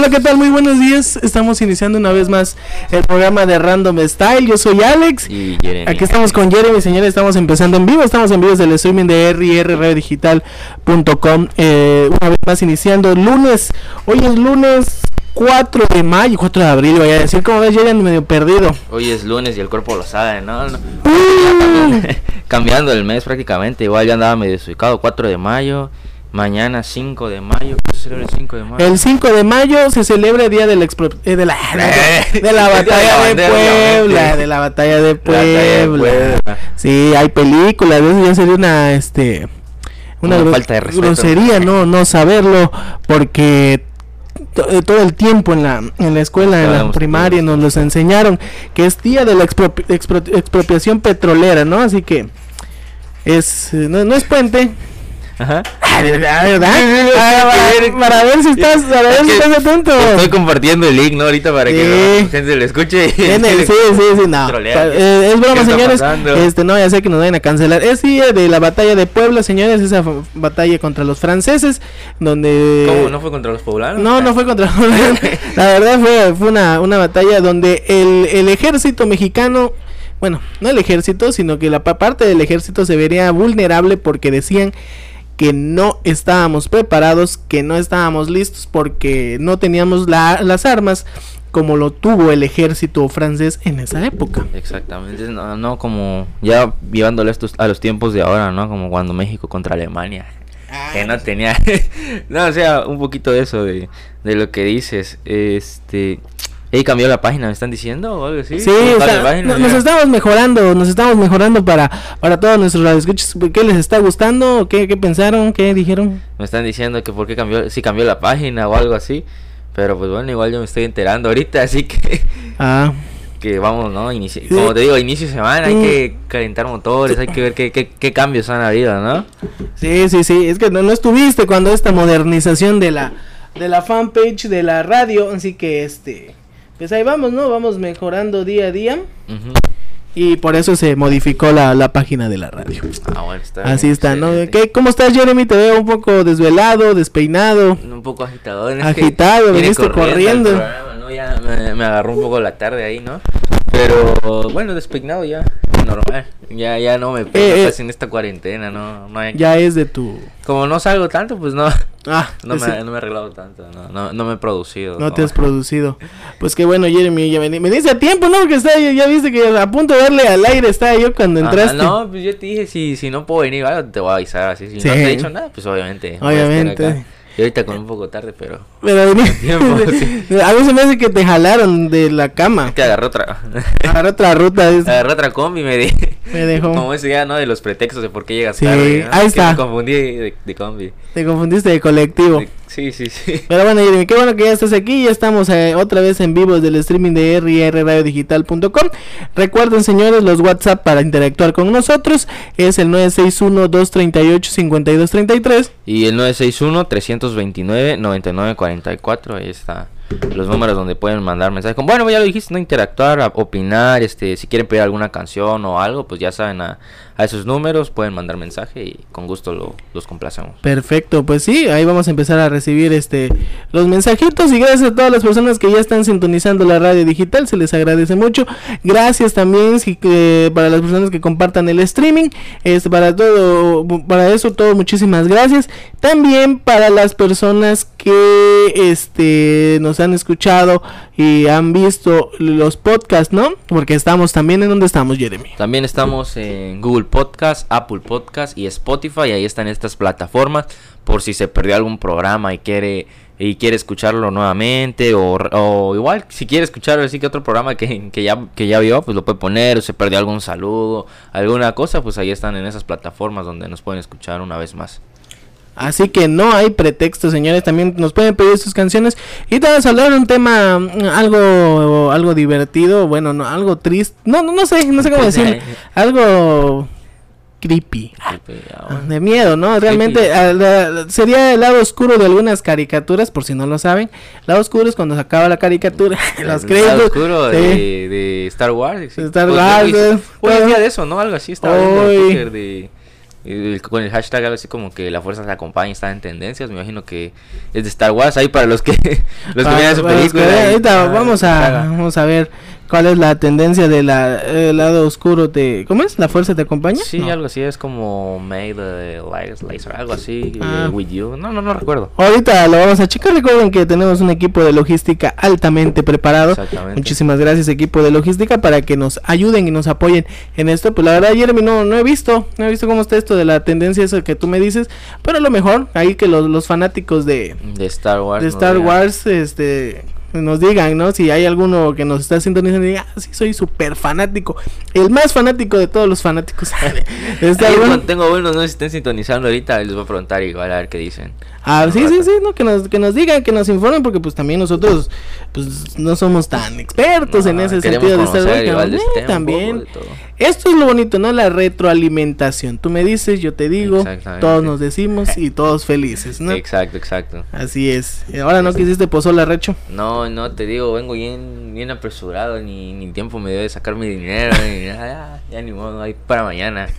Hola, ¿qué tal? Muy buenos días. Estamos iniciando una vez más el programa de Random Style. Yo soy Alex. Y Jeremy. Aquí estamos con Jeremy, señores. Estamos empezando en vivo. Estamos en vivo desde el streaming de rrradiodigital.com. Eh, una vez más iniciando lunes. Hoy es lunes 4 de mayo, 4 de abril. Voy a decir, como ves, Jeremy medio perdido. Hoy es lunes y el cuerpo lo sabe, ¿no? No. Cambiando el mes prácticamente. Igual ya andaba medio desubicado. 4 de mayo. Mañana 5 de mayo. ¿Qué se celebra el 5 de mayo? el 5 de mayo se celebra el día de la, eh, de la, de la batalla de Puebla. De la batalla de Puebla. Sí, hay películas, eso ya sería una este una falta de respeto. grosería no no saberlo porque eh, todo el tiempo en la en la escuela, en la primaria nos los enseñaron que es día de la expropi- expro- expropiación petrolera, ¿no? Así que es eh, no, no es puente. Ajá. Ah, ¿verdad? ¿verdad? Ah, para, para ver si estás, para ver si estás atento. Estoy compartiendo el link, ¿no? Ahorita para que la gente lo escuche. y- sí, sí, sí, no. Eh, es broma, ¿Qué está señores. pasando? Este, no, ya sé que nos vayan a cancelar. Es día de la batalla de Puebla, señores. Esa batalla contra los franceses. Donde. ¿Cómo? ¿No fue contra los poblanos? No, no fue contra. la verdad fue, fue una, una batalla donde el, el ejército mexicano. Bueno, no el ejército, sino que la pa- parte del ejército se vería vulnerable porque decían que no estábamos preparados, que no estábamos listos porque no teníamos la- las armas como lo tuvo el ejército francés en esa época. Exactamente, no, no como ya llevándolo a estos, a los tiempos de ahora, ¿no? Como cuando México contra Alemania. que no tenía no o sea un poquito de eso de, de lo que dices este y cambió la página me están diciendo o algo así Sí, ¿Cómo o está sea, la página? no- nos estamos mejorando, nos estamos mejorando para, para todos nuestros radioescuchas. ¿Qué les está gustando? ¿Qué, qué pensaron? ¿Qué dijeron? me están diciendo que por qué cambió si cambió la página o algo así pero pues bueno igual yo me estoy enterando ahorita así que Ah, que vamos no Inici- como te digo inicio de semana hay Mm. que calentar motores hay que ver qué, qué, qué cambios han habido no sí, sí, sí. Es que no, no estuviste cuando esta modernización de la, de la fanpage de la radio. Así que este. Pues ahí vamos, ¿no? Vamos mejorando día a día. Y por eso se modificó la, la página de la radio. ah bueno está Así bien, está, ¿no? ¿Qué, ¿Cómo estás, Jeremy? Te veo un poco desvelado, despeinado. Un poco agitado. es que Agitado, viniste corriendo. programa, ¿no? Ya me, me agarró un poco la tarde ahí, ¿no? Pero bueno, despeinado ya, normal. Ya, ya no me Eh, eh. casi en esta cuarentena, ¿no? no hay- Ya es de tu. Como no salgo tanto, pues no, Ah, no, ese- me, no me he arreglado tanto, no, no, no me he producido. No te has producido. Pues qué bueno, Jeremy. Ya me, me dice a tiempo, ¿no? Porque está, ya viste que a punto de darle al aire estaba yo cuando entraste. no, pues yo te dije, si, si no puedo venir, te voy a avisar así. Si Sí. no te he dicho nada, pues obviamente. voy a estar Obviamente. Ahorita con un poco tarde, pero... Pero tiempo, sí. a mí se me hace que te jalaron de la cama. Que agarré otra... Agarré otra ruta. es- agarré otra combi me di... me dejó. Como ese ya, ¿no? De los pretextos de por qué llegas Sí, tarde. ¿no? ahí está. Me confundí de, de combi. Te confundiste de colectivo. De- Sí, sí, sí. Pero bueno, Jeremy, qué bueno que ya estás aquí. Ya estamos eh, otra vez en vivo del streaming de rrradiodigital.com. Recuerden, señores, los WhatsApp para interactuar con nosotros es el 961-238-5233. Y el 961-329-9944. Ahí está. Los números donde pueden mandar mensajes. Como, bueno, ya lo dijiste, ¿no? Interactuar, a- opinar. este Si quieren pedir alguna canción o algo, pues ya saben a, a esos números. Pueden mandar mensaje y con gusto lo, los complacemos. Perfecto, pues sí, ahí vamos a empezar a recibir este los mensajitos y gracias a todas las personas que ya están sintonizando la radio digital, se les agradece mucho. Gracias también si, que para las personas que compartan el streaming, este para todo para eso todo muchísimas gracias. También para las personas que este nos han escuchado y han visto los podcasts, ¿no? Porque estamos también en donde estamos, Jeremy. También estamos en Google Podcast, Apple Podcast y Spotify. Ahí están estas plataformas. Por si se perdió algún programa y quiere y quiere escucharlo nuevamente. O, o igual, si quiere escuchar así que otro programa que, que ya, que ya vio, pues lo puede poner. O se perdió algún saludo, alguna cosa, pues ahí están en esas plataformas donde nos pueden escuchar una vez más. Así que no hay pretexto, señores. También nos pueden pedir sus canciones. Y te vamos a hablar de un tema mm, algo, algo divertido. Bueno, no, algo triste. No, no, no sé, no sé cómo decir. Algo creepy. Ah, De miedo, ¿no? Realmente ah, sería el lado oscuro de algunas caricaturas, por si no lo saben. El lado oscuro es cuando se acaba la caricatura. Los El créditos. lado oscuro de, de Star Wars. sí. Star Pues, Wars, hoy- eh, Hoy es día de eso, ¿no? Algo así estaba Hoy. Twitter de, con el hashtag algo así como que la fuerza se acompaña está en tendencias me imagino que es de Star Wars ahí para los que los que vean su los película ahorita ah, vamos a vamos a ver cuál es la tendencia del lado oscuro de ¿cómo es? ¿La fuerza te acompaña? sí No. algo así es como made the lights laser algo así Ah. eh, with you no no no recuerdo Ahorita lo vamos a checar. Recuerden que tenemos un equipo de logística altamente preparado. Exactamente. Muchísimas gracias, equipo de logística, para que nos ayuden y nos apoyen en esto. Pues la verdad, Jeremy, no, no he visto, no he visto cómo está esto de la tendencia esa que tú me dices. Pero a lo mejor, ahí que los, los fanáticos de, de Star Wars de no Star vean. Wars, este nos digan, ¿no? Si hay alguno que nos está sintonizando y diga, ah, sí, soy súper fanático. El más fanático de todos los fanáticos cuando tengo buenos, no si estén sintonizando ahorita, les voy a preguntar igual a ver qué dicen. Ah, sí, sí, rato. sí, no, que nos, que nos digan, que nos informen, porque pues también nosotros pues no somos tan expertos en ese sentido de Star conocer Wars. igual de este también. poco de todo. Esto es lo bonito, ¿no? La retroalimentación. Tú me dices, yo te digo, todos nos decimos y todos felices, ¿no? Exacto, exacto. Así es. Y Ahora no quisiste pozola recho. No, no, te digo, vengo bien, bien apresurado, ni, ni tiempo me dio de sacar mi dinero, ni nada, ya, ya ni modo, ahí para mañana.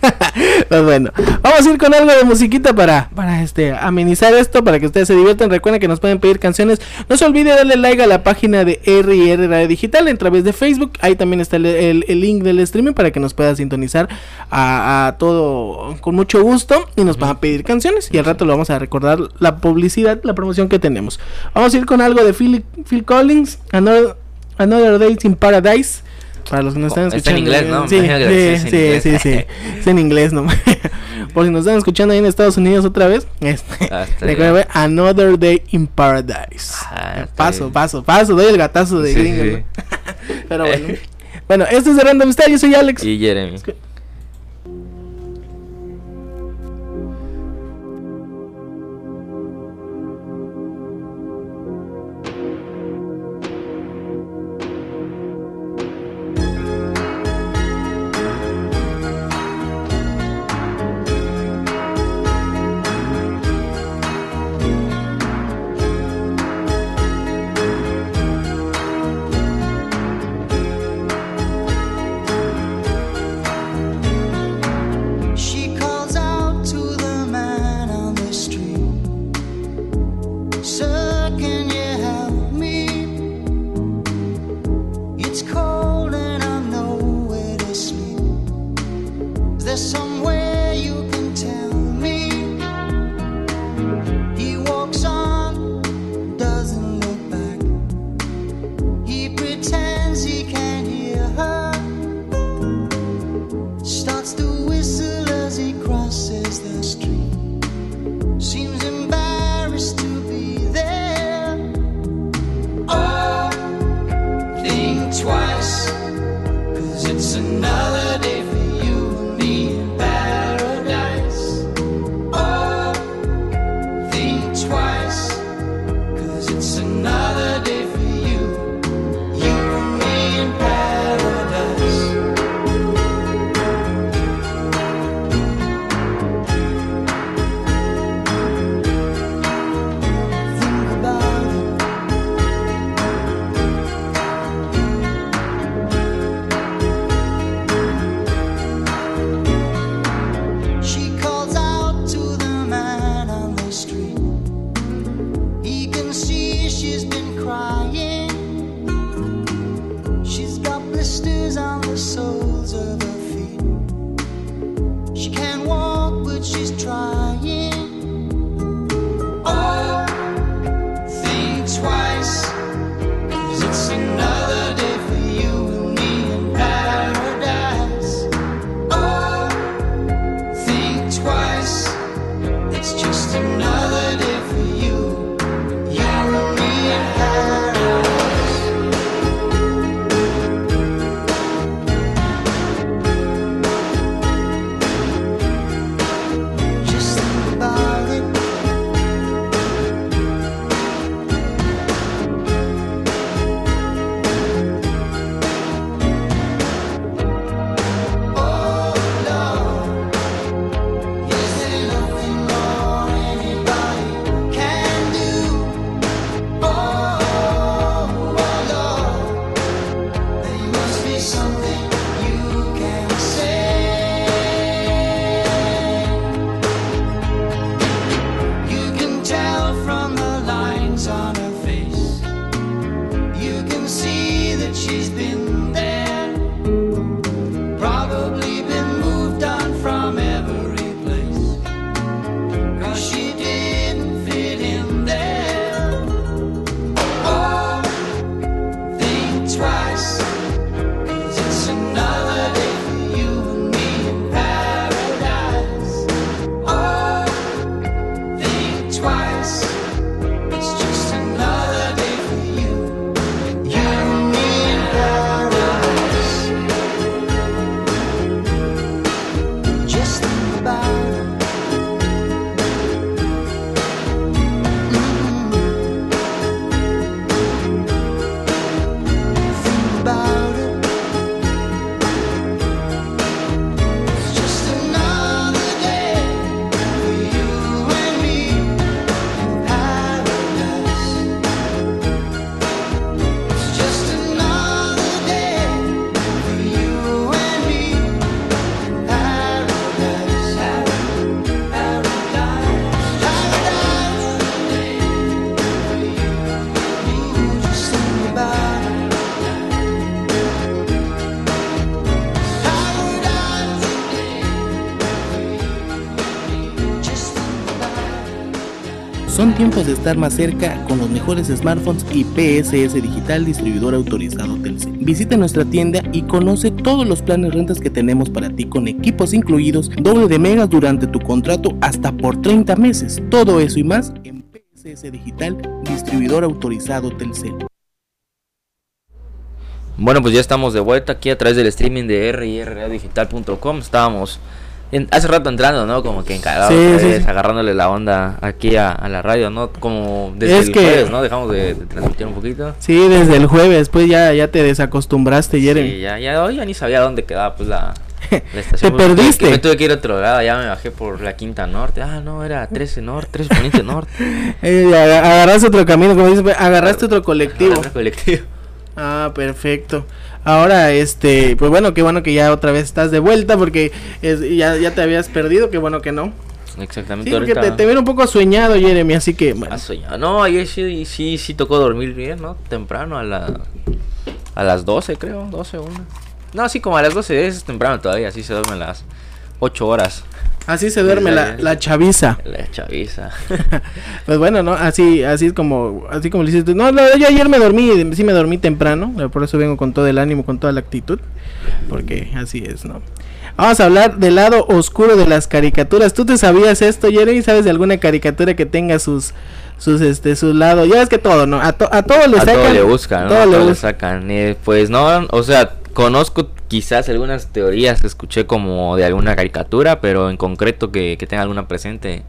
Pues bueno, vamos a ir con algo de musiquita para, para este amenizar esto, para que ustedes se diviertan. Recuerden que nos pueden pedir canciones. No se olvide darle like a la página de R&R Radio Digital a través de Facebook. Ahí también está el, el- el link del streaming para que nos pueda sintonizar a, a todo con mucho gusto y nos van a pedir canciones. Y al rato lo vamos a recordar la publicidad, la promoción que tenemos. Vamos a ir con algo de Phil, Phil Collins, Another, Another Days in Paradise. Para los que nos están Oh, está en escuchando. inglés, ¿no? Sí, sí, sí, inglés. sí, sí. Es en inglés, ¿no? Por si nos están escuchando ahí en Estados Unidos otra vez. Este, Ah, recuerden Another Day in Paradise. Ah, paso, paso, paso. Doy el gatazo de Sí, gringo, sí. ¿no? Pero bueno. Bueno, esto es de Random Style. Yo soy Alex. Y Jeremy. Son tiempos de estar más cerca con los mejores smartphones y PSS Digital distribuidor autorizado Telcel. Visita nuestra tienda y conoce todos los planes rentas que tenemos para ti con equipos incluidos, doble de megas durante tu contrato hasta por 30 meses. Todo eso y más en PSS Digital distribuidor autorizado Telcel. Bueno, pues ya estamos de vuelta aquí a través del streaming de rrdigital.com. Estábamos en- hace rato entrando, ¿no? Como que encarados, Sí, sí, agarrándole la onda aquí a, a la radio, ¿no? Como desde Es el que- jueves, ¿no? Dejamos de, de transmitir un poquito. Sí, desde el jueves, pues ya, ya te desacostumbraste, Jeremy. Sí, ya, ya, hoy ya ni sabía dónde quedaba, pues la, la Te estación. Tuve perdiste. Me tuve que ir a otro lado, ya me bajé por la quinta norte. Ah, no, era 13 norte, 13 poniente norte. Eh, aga- agarraste otro camino, como dices, agarraste otro colectivo. Otro colectivo. Ah, perfecto. Ahora, este, pues bueno, qué bueno que ya otra vez estás de vuelta porque es- ya, ya te habías perdido, qué bueno que no. Exactamente. Sí, porque te, te veo un poco sueñado, Jeremy, así que, bueno. Soñado. No, ayer sí, sí, sí tocó dormir bien, ¿no? Temprano, a, la, a las 12, creo, 12 o 1. No, sí, como a las 12 es temprano todavía, sí se duermen las 8 horas. Así se duerme la, la chaviza. La chaviza. Pues bueno, ¿no? Así, así es como, así como le dices tú. No, no, yo ayer me dormí, sí me dormí temprano, eh, por eso vengo con todo el ánimo, con toda la actitud, porque así es, ¿no? Vamos a hablar del lado oscuro de las caricaturas. ¿Tú te sabías esto, Jeremy? ¿Sabes de alguna caricatura que tenga sus, sus, este, sus lados? Ya ves que todo, ¿no? A, to- a todo le a sacan. todo le buscan, ¿no? todo a todo le sacan. Pues no, o sea, conozco quizás algunas teorías que escuché como de alguna caricatura, pero en concreto que, que tenga alguna presente,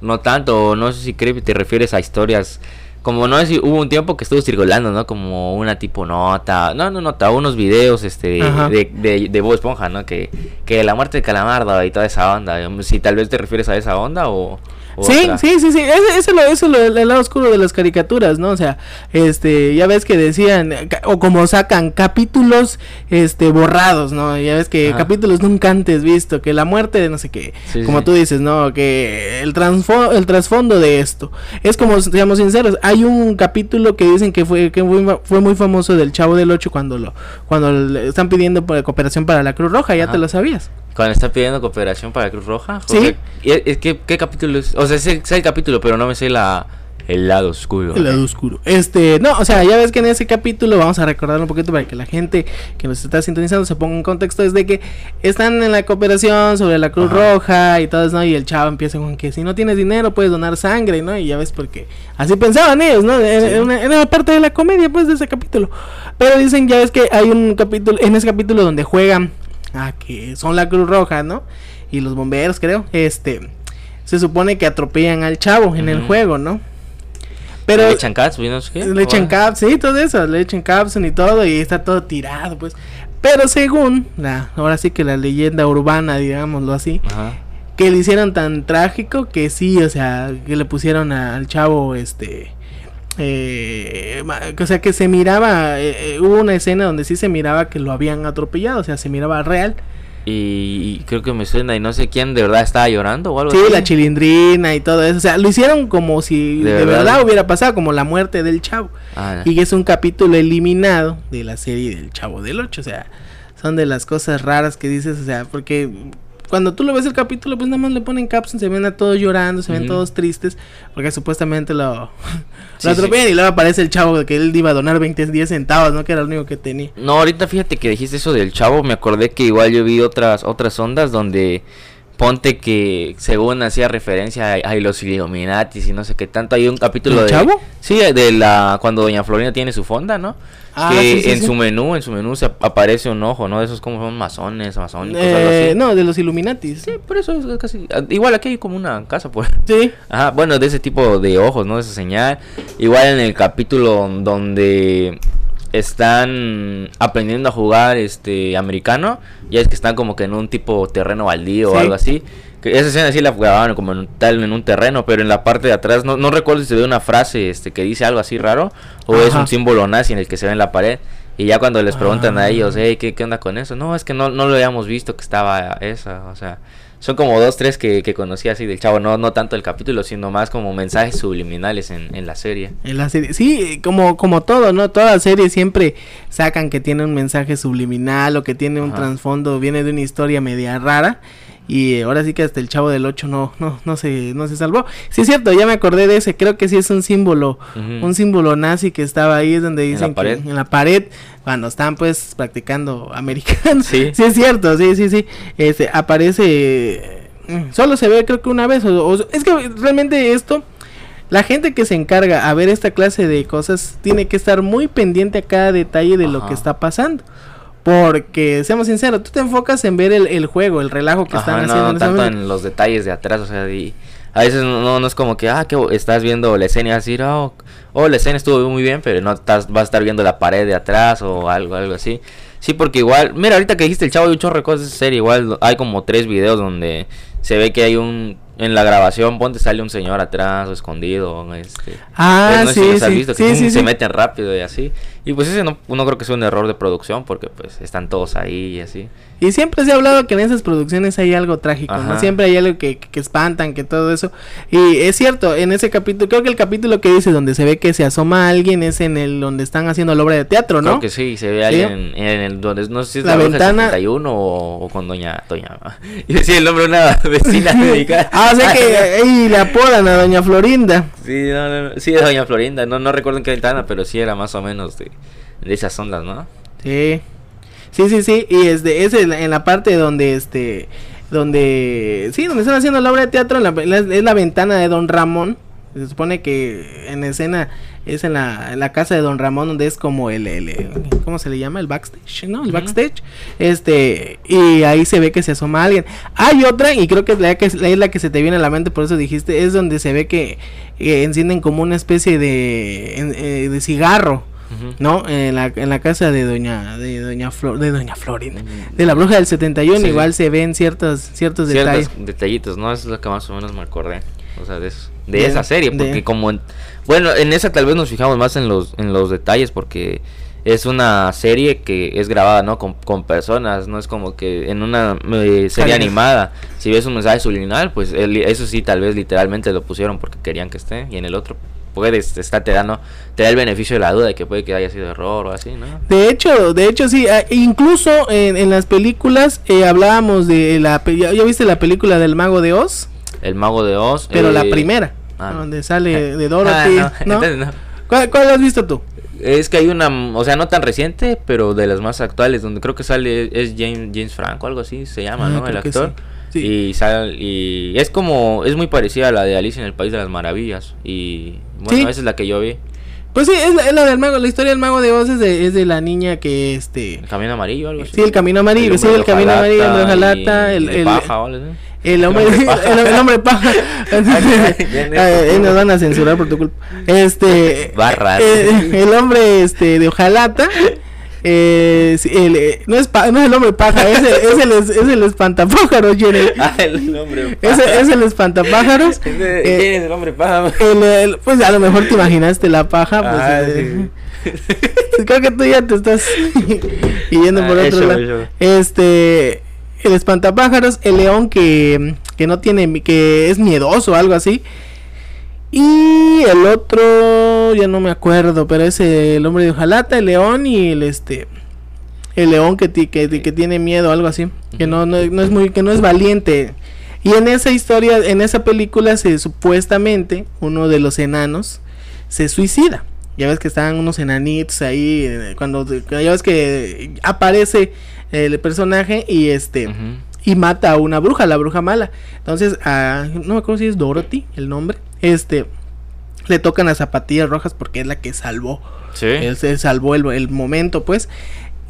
no tanto. No sé si que te refieres a historias. Como no sé si hubo un tiempo que estuvo circulando, ¿no? Como una tipo nota, no, no nota, unos videos este de, de Bob Esponja, ¿no? Que, que la muerte de Calamardo y toda esa onda. Si tal vez te refieres a esa onda o... Sí, sí, sí, sí, ese, ese lo, eso lo, el lado oscuro de las caricaturas, ¿no? O sea, este, ya ves que decían, o como sacan capítulos, este, borrados, ¿no? Ya ves que Ajá. capítulos nunca antes visto, que la muerte de no sé qué, Sí, como sí. tú dices, ¿no? Que el, el trasfondo de esto, es como, seamos sinceros, hay un capítulo que dicen que fue, que fue, fue muy famoso del Chavo del Ocho cuando lo, cuando le están pidiendo cooperación para la Cruz Roja, ya Ajá. te lo sabías. Cuando está pidiendo cooperación para Cruz Roja. Sí. José, ¿y es que, ¿Qué capítulo es? O sea, sé, sé el capítulo, pero no me sé la, el lado oscuro. El lado oscuro. Este, no, o sea, ya ves que en ese capítulo vamos a recordar un poquito para que la gente que nos está sintonizando se ponga en contexto. Es de que están en la cooperación sobre la Cruz Ajá. Roja y todo eso, ¿no? Y el chavo empieza con que si no tienes dinero puedes donar sangre, ¿no? Y ya ves porque así pensaban ellos, ¿no? Era, Sí. una, era parte de la comedia, pues, de ese capítulo. Pero dicen, ya ves que hay un capítulo, en ese capítulo donde juegan a que son la Cruz Roja, ¿no? Y los bomberos, creo. Este, se supone que atropellan al chavo en el juego, ¿no? Pero ¿Le echan cats? no qué? le echan caps, sí, todo eso, le echan capsun y todo, y está todo tirado, pues. Pero según la, ahora sí que la leyenda urbana, digámoslo así, Ajá. que le hicieron tan trágico que sí, o sea, que le pusieron a- al chavo, este, eh, o sea, que se miraba, eh, eh, hubo una escena donde sí se miraba que lo habían atropellado, o sea, se miraba real. Y, y creo que me suena y no sé quién de verdad estaba llorando o algo Sí, así. la chilindrina y todo eso, o sea, lo hicieron como si De de, verdad. verdad hubiera pasado, como la muerte del chavo. Ah, Y es un capítulo eliminado de la serie del Chavo del 8. O sea, son de las cosas raras que dices. O sea, porque cuando tú lo ves el capítulo, pues nada más le ponen caption, se ven a todos llorando, se ven todos tristes. Porque supuestamente lo, lo sí. atropellan y luego aparece el chavo de que él iba a donar 20, 10 centavos, ¿no? Que era lo único que tenía. No, ahorita fíjate que dijiste eso del chavo, me acordé que igual yo vi otras otras ondas donde ponte que según hacía referencia a, a los Illuminatis y no sé qué tanto, hay un capítulo ¿Del de Chavo? Sí, de la cuando doña Florinda tiene su fonda, ¿no? Ah, que sí, sí, en sí. su menú, en su menú se ap- aparece un ojo, ¿no? Esos como son masones, masónicos, algo Eh, así. no, de los Illuminatis. Sí, por eso es casi ah, igual aquí hay como una casa pues. Sí. Ajá, bueno, de ese tipo de ojos, ¿no? De esa señal. Igual en el capítulo donde están aprendiendo a jugar este americano, ya es que están como que en un tipo terreno baldío o algo así. Que esa escena sí la grababan como en un, tal en un terreno, pero en la parte de atrás no, no recuerdo si se ve una frase este que dice algo así raro o es un símbolo nazi en el que se ve en la pared. Y ya cuando les preguntan Ah. a ellos, hey, ¿qué, ¿qué onda con eso? No, es que no, no lo habíamos visto que estaba esa, o sea, son como dos, tres que, que conocí así del chavo, no, no tanto el capítulo, sino más como mensajes subliminales en, en la serie. En la serie, sí, como, como todo, ¿no? Toda serie siempre sacan que tiene un mensaje subliminal o que tiene un Ajá. trasfondo, viene de una historia media rara y ahora sí que hasta el chavo del 8 no, no, no se, no se salvó. Sí es cierto, ya me acordé de ese, creo que sí es un símbolo, un símbolo nazi que estaba ahí, es donde la dicen que pared. en la pared, cuando están pues practicando americano. Sí. sí es cierto, sí, sí, sí. Este, aparece, mm, solo se ve creo que una vez, o- o- es que realmente esto... La gente que se encarga a ver esta clase de cosas tiene que estar muy pendiente a cada detalle de lo que está pasando. Porque, seamos sinceros, tú te enfocas en ver el, el juego, el relajo que están Ajá, haciendo no en ese tanto en los detalles de atrás, o sea, y a veces no, no es como que, ah, que estás viendo la escena y vas a decir, oh, oh, la escena estuvo muy bien, pero no estás, vas a estar viendo la pared de atrás o algo, algo así. Sí, porque igual, mira, ahorita que dijiste el chavo hay un chorro de cosas de serie, igual hay como tres videos donde se ve que hay un, en la grabación, ponte, sale un señor atrás o escondido, este... Ah, pues, no sí, si los has sí, sí, sí, se meten rápido y así. Y pues ese no, no creo que sea un error de producción porque pues están todos ahí y así. Y siempre se ha hablado que en esas producciones hay algo trágico, ¿no? Ajá. Siempre hay algo que, que- espantan, que todo eso. Y es cierto, en ese capítulo, creo que el capítulo que dice donde se ve que se asoma alguien es en el donde están haciendo la obra de teatro, ¿no? Creo que sí, se ve Sí. alguien en, el donde no sé si es La la, ventana- 71 o, o con doña doña y decía el nombre de una vecina dedicada. Ah, o sea que ahí le apodan a doña Florinda. sí, no, no, no, sí, es doña Florinda, no no recuerdo en qué ventana, pero sí era más o menos de, de esas ondas, ¿no? Sí. Sí, sí, sí. Y este, es en la, parte donde este. Donde. Sí, donde están haciendo la obra de teatro. en la- en la- es la ventana de Don Ramón. Se supone que en escena es en la, en la casa de Don Ramón, donde es como el, el, el- ¿Cómo se le llama? El backstage, ¿no? El backstage. Este. Y ahí se ve que se asoma alguien. Hay otra, y creo que es la que, es la que se te viene a la mente, por eso dijiste. Es donde se ve que eh, encienden como una especie de. eh, de cigarro. ¿No? En la, en la casa de doña de doña Flor, de doña Florinda, Ujú. de la bruja del 71 Sí. igual se ven ciertos ciertos Ciertos detalles. detallitos, ¿no? Eso es lo que más o menos me acordé. O sea, de eso. De, De- esa serie, de- porque como... en- bueno, en esa tal vez nos fijamos más en los, en los detalles, porque es una serie que es grabada, ¿no? Con, con personas, no es como que en una eh, serie animada, si ves un mensaje subliminal, pues el- eso sí, tal vez literalmente lo pusieron porque querían que esté, y en el otro puedes, está, te da, ¿no? Te da el beneficio de la duda de que puede que haya sido error o así, ¿no? De hecho, de hecho sí, ah, incluso en, en las películas eh, hablábamos de la ¿ya, ya viste la película del mago de Oz? El mago de Oz. Pero la eh, primera, ah. donde sale de Ah, Dorothy, no, ¿no? entonces. ¿Cuál, cuál has visto tú? Es que hay una, o sea, no tan reciente, pero de las más actuales, donde creo que sale, es James, James Franco, algo así se llama, Ah, ¿no? El actor. sí. Sí. Y sale, y es como, es muy parecida a la de Alicia en el País de las Maravillas. Y bueno, Sí. esa es la que yo vi. Pues sí, es la, es la del mago, la historia del mago de Oz es de, es de la niña que este El camino amarillo, algo así. Sí, el camino amarillo, sí, hombre el camino amarillo, el hojalata, el- el- paja, así. El hombre, hombre paja. el, el hombre paja. Ay, nos van a censurar por tu culpa. Este. Barras. eh, el hombre este de hojalata. Eh, el, eh, no, es pa- no es el hombre paja, es el, es el, es el espantapájaros, Jenny. Ah, el hombre Es, paja. es el espantapájaros. Ese- Eh, ¿Quién es el hombre paja? el- pues a lo mejor te imaginaste la paja. Pues, Ah, eh, sí. Creo que tú ya te estás yendo Ah, por otro eso, lado. eso. Este, el espantapájaros, el león que, que no tiene, que es miedoso o algo así. Y el otro, ya no me acuerdo, pero es el hombre de hojalata, el león y el este, el león que, ti- que, que tiene miedo, algo así, que no, no, no es muy, que no es valiente. Y en esa historia, en esa película, se supuestamente uno de los enanos se suicida. Ya ves que estaban unos enanitos ahí, eh, cuando ya ves que aparece el personaje y este y mata a una bruja, la bruja mala. Entonces, a, no me acuerdo si es Dorothy el nombre. Este le tocan las zapatillas rojas porque es la que salvó. Sí. Él se salvó el, el momento, pues.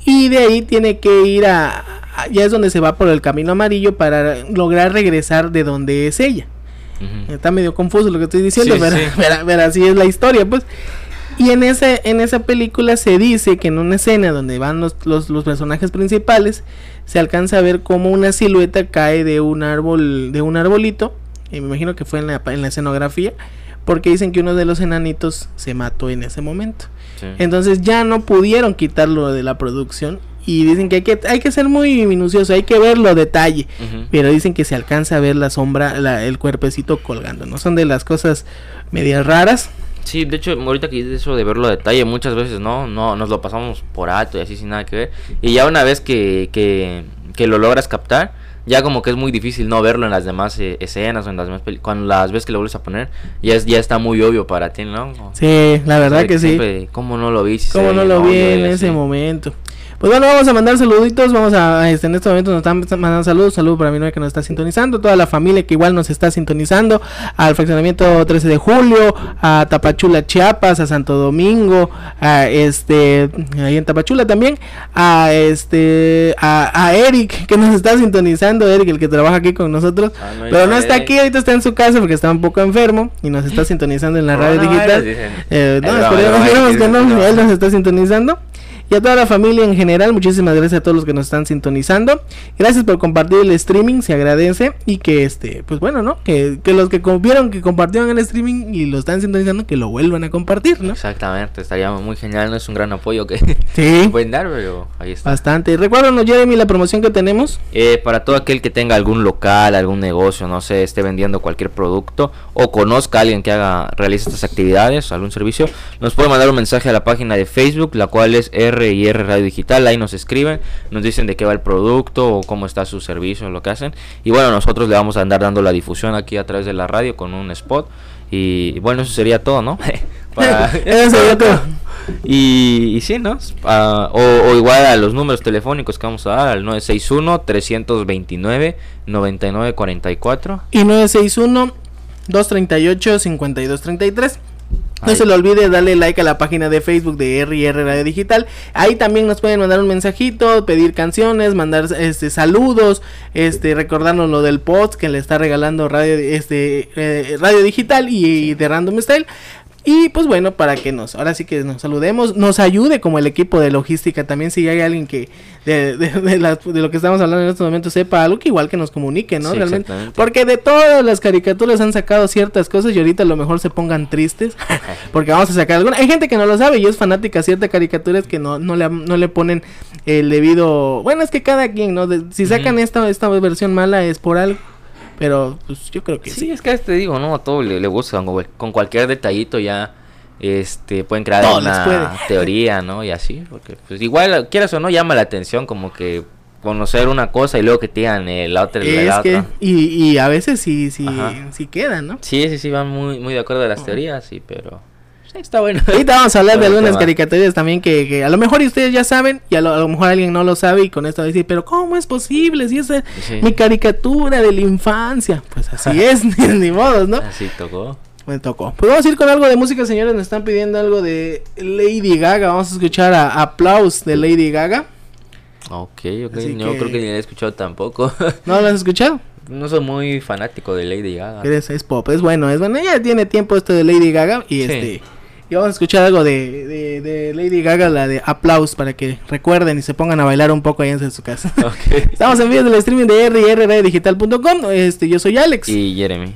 Y de ahí tiene que ir a, a- Ya es donde se va por el camino amarillo para lograr regresar de donde es ella. Está medio confuso lo que estoy diciendo, Sí, pero, sí. pero- pero así es la historia, pues. Y en esa, en esa película se dice que en una escena donde van los, los, los personajes principales, se alcanza a ver como una silueta cae de un árbol, de un arbolito, me imagino que fue en la, en la escenografía, porque dicen que uno de los enanitos se mató en ese momento. Sí. Entonces ya no pudieron quitarlo de la producción. Y dicen que hay que, hay que ser muy minucioso, hay que verlo a detalle. Pero dicen que se alcanza a ver la sombra, la- el cuerpecito colgando. No son de las cosas medias raras. Sí, de hecho, ahorita que dices eso de verlo a detalle, muchas veces no, no, nos lo pasamos por alto y así sin nada que ver. Y ya una vez que, que, que lo logras captar, ya como que es muy difícil no verlo en las demás eh, escenas o en las demás peli- cuando las ves que lo vuelves a poner, ya es, ya está muy obvio para ti, ¿no? Sí, la verdad que sí. Siempre, ¿Cómo no lo vi? Si ¿Cómo no lo vi en ese momento? Pues bueno, vamos a mandar saluditos, vamos a, este, en este momento nos están mandando saludos, saludos para mi novia que nos está sintonizando, toda la familia que igual nos está sintonizando, al fraccionamiento 13 de julio, a Tapachula, Chiapas, a Santo Domingo, a este, ahí en Tapachula también, a este, a, a Eric que nos está sintonizando, Eric el que trabaja aquí con nosotros, Ah, no, pero no está aquí, ahorita está en su casa porque está un poco enfermo y nos está sintonizando en la radio digital. Eh, no, esperemos, que no, él nos está sintonizando. Y a toda la familia en general, muchísimas gracias a todos los que nos están sintonizando. Gracias por compartir el streaming, se agradece. Y que este, pues bueno, ¿no? Que, que los que vieron que compartieron el streaming y lo están sintonizando, que lo vuelvan a compartir, ¿no? Exactamente, estaría muy genial, no es un gran apoyo que Sí, pueden dar, pero ahí está. bastante. Recuérdanos, Jeremy, la promoción que tenemos. Eh, para todo aquel que tenga algún local, algún negocio, no sé, esté vendiendo cualquier producto o conozca a alguien que haga, realice estas actividades, algún servicio, nos puede mandar un mensaje a la página de Facebook, la cual es R&R Radio Digital, ahí nos escriben, nos dicen de qué va el producto o cómo está su servicio, lo que hacen. Y bueno, nosotros le vamos a andar dando la difusión aquí a través de la radio con un spot. Y bueno, eso sería todo, ¿no? Para- Eso sería todo. Y, y sí, ¿no? Ah, o, o igual a los números telefónicos que vamos a dar, al 961-329-9944. Y 961-238-5233. No Ahí. se le olvide darle like a la página de Facebook de RR Radio Digital. Ahí también nos pueden mandar un mensajito, pedir canciones, mandar este saludos, este recordarnos lo del post que le está regalando Radio este eh, Radio Digital y, de Random Style. Y pues bueno, para que nos, ahora sí que nos saludemos, nos ayude como el equipo de logística también si hay alguien que de, de, de la- de lo que estamos hablando en estos momentos sepa algo que igual que nos comunique, ¿no? Sí, Realmente. Porque de todas las caricaturas han sacado ciertas cosas y ahorita a lo mejor se pongan tristes porque vamos a sacar alguna. Hay gente que no lo sabe y es fanática a ciertas caricaturas que no, no, le, no le ponen el debido... Bueno, es que cada quien, ¿no? De- si sacan esta, esta versión mala es por algo. Pero pues yo creo que sí. Sí, es que te digo, ¿no? A todo le, le gusta, con, con cualquier detallito ya este pueden crear les una teoría, ¿no? Y así, porque pues igual, quieras o no, llama la atención como que conocer una cosa y luego que te digan eh, la otra es la que, otra. y, y a veces sí, sí, Ajá. sí quedan, ¿no? Sí, sí, sí, van muy, muy de acuerdo a las teorías, sí, pero está bueno. Ahorita vamos a hablar de algunas caricaturas también que, que a lo mejor ustedes ya saben y a lo, a lo mejor alguien no lo sabe y con esto va a decir, pero ¿cómo es posible? Si esa es Sí. mi caricatura de la infancia. Pues así es, ni, ni modos, ¿no? Así tocó. Me tocó. Pues vamos a ir con algo de música, señores. Nos están pidiendo algo de Lady Gaga. Vamos a escuchar a Applause de Lady Gaga. Ok, ok, Así yo que- creo que ni la he escuchado tampoco. ¿No lo has escuchado? no soy muy fanático de Lady Gaga. Eres, es pop, es bueno, es bueno. Ya tiene tiempo esto de Lady Gaga y Sí. este... Y vamos a escuchar algo de, de, de Lady Gaga, la de Applause, para que recuerden y se pongan a bailar un poco ahí en su casa. Estamos en vivo del streaming de rrradiodigital.com. Este, yo soy Alex. Y Jeremy.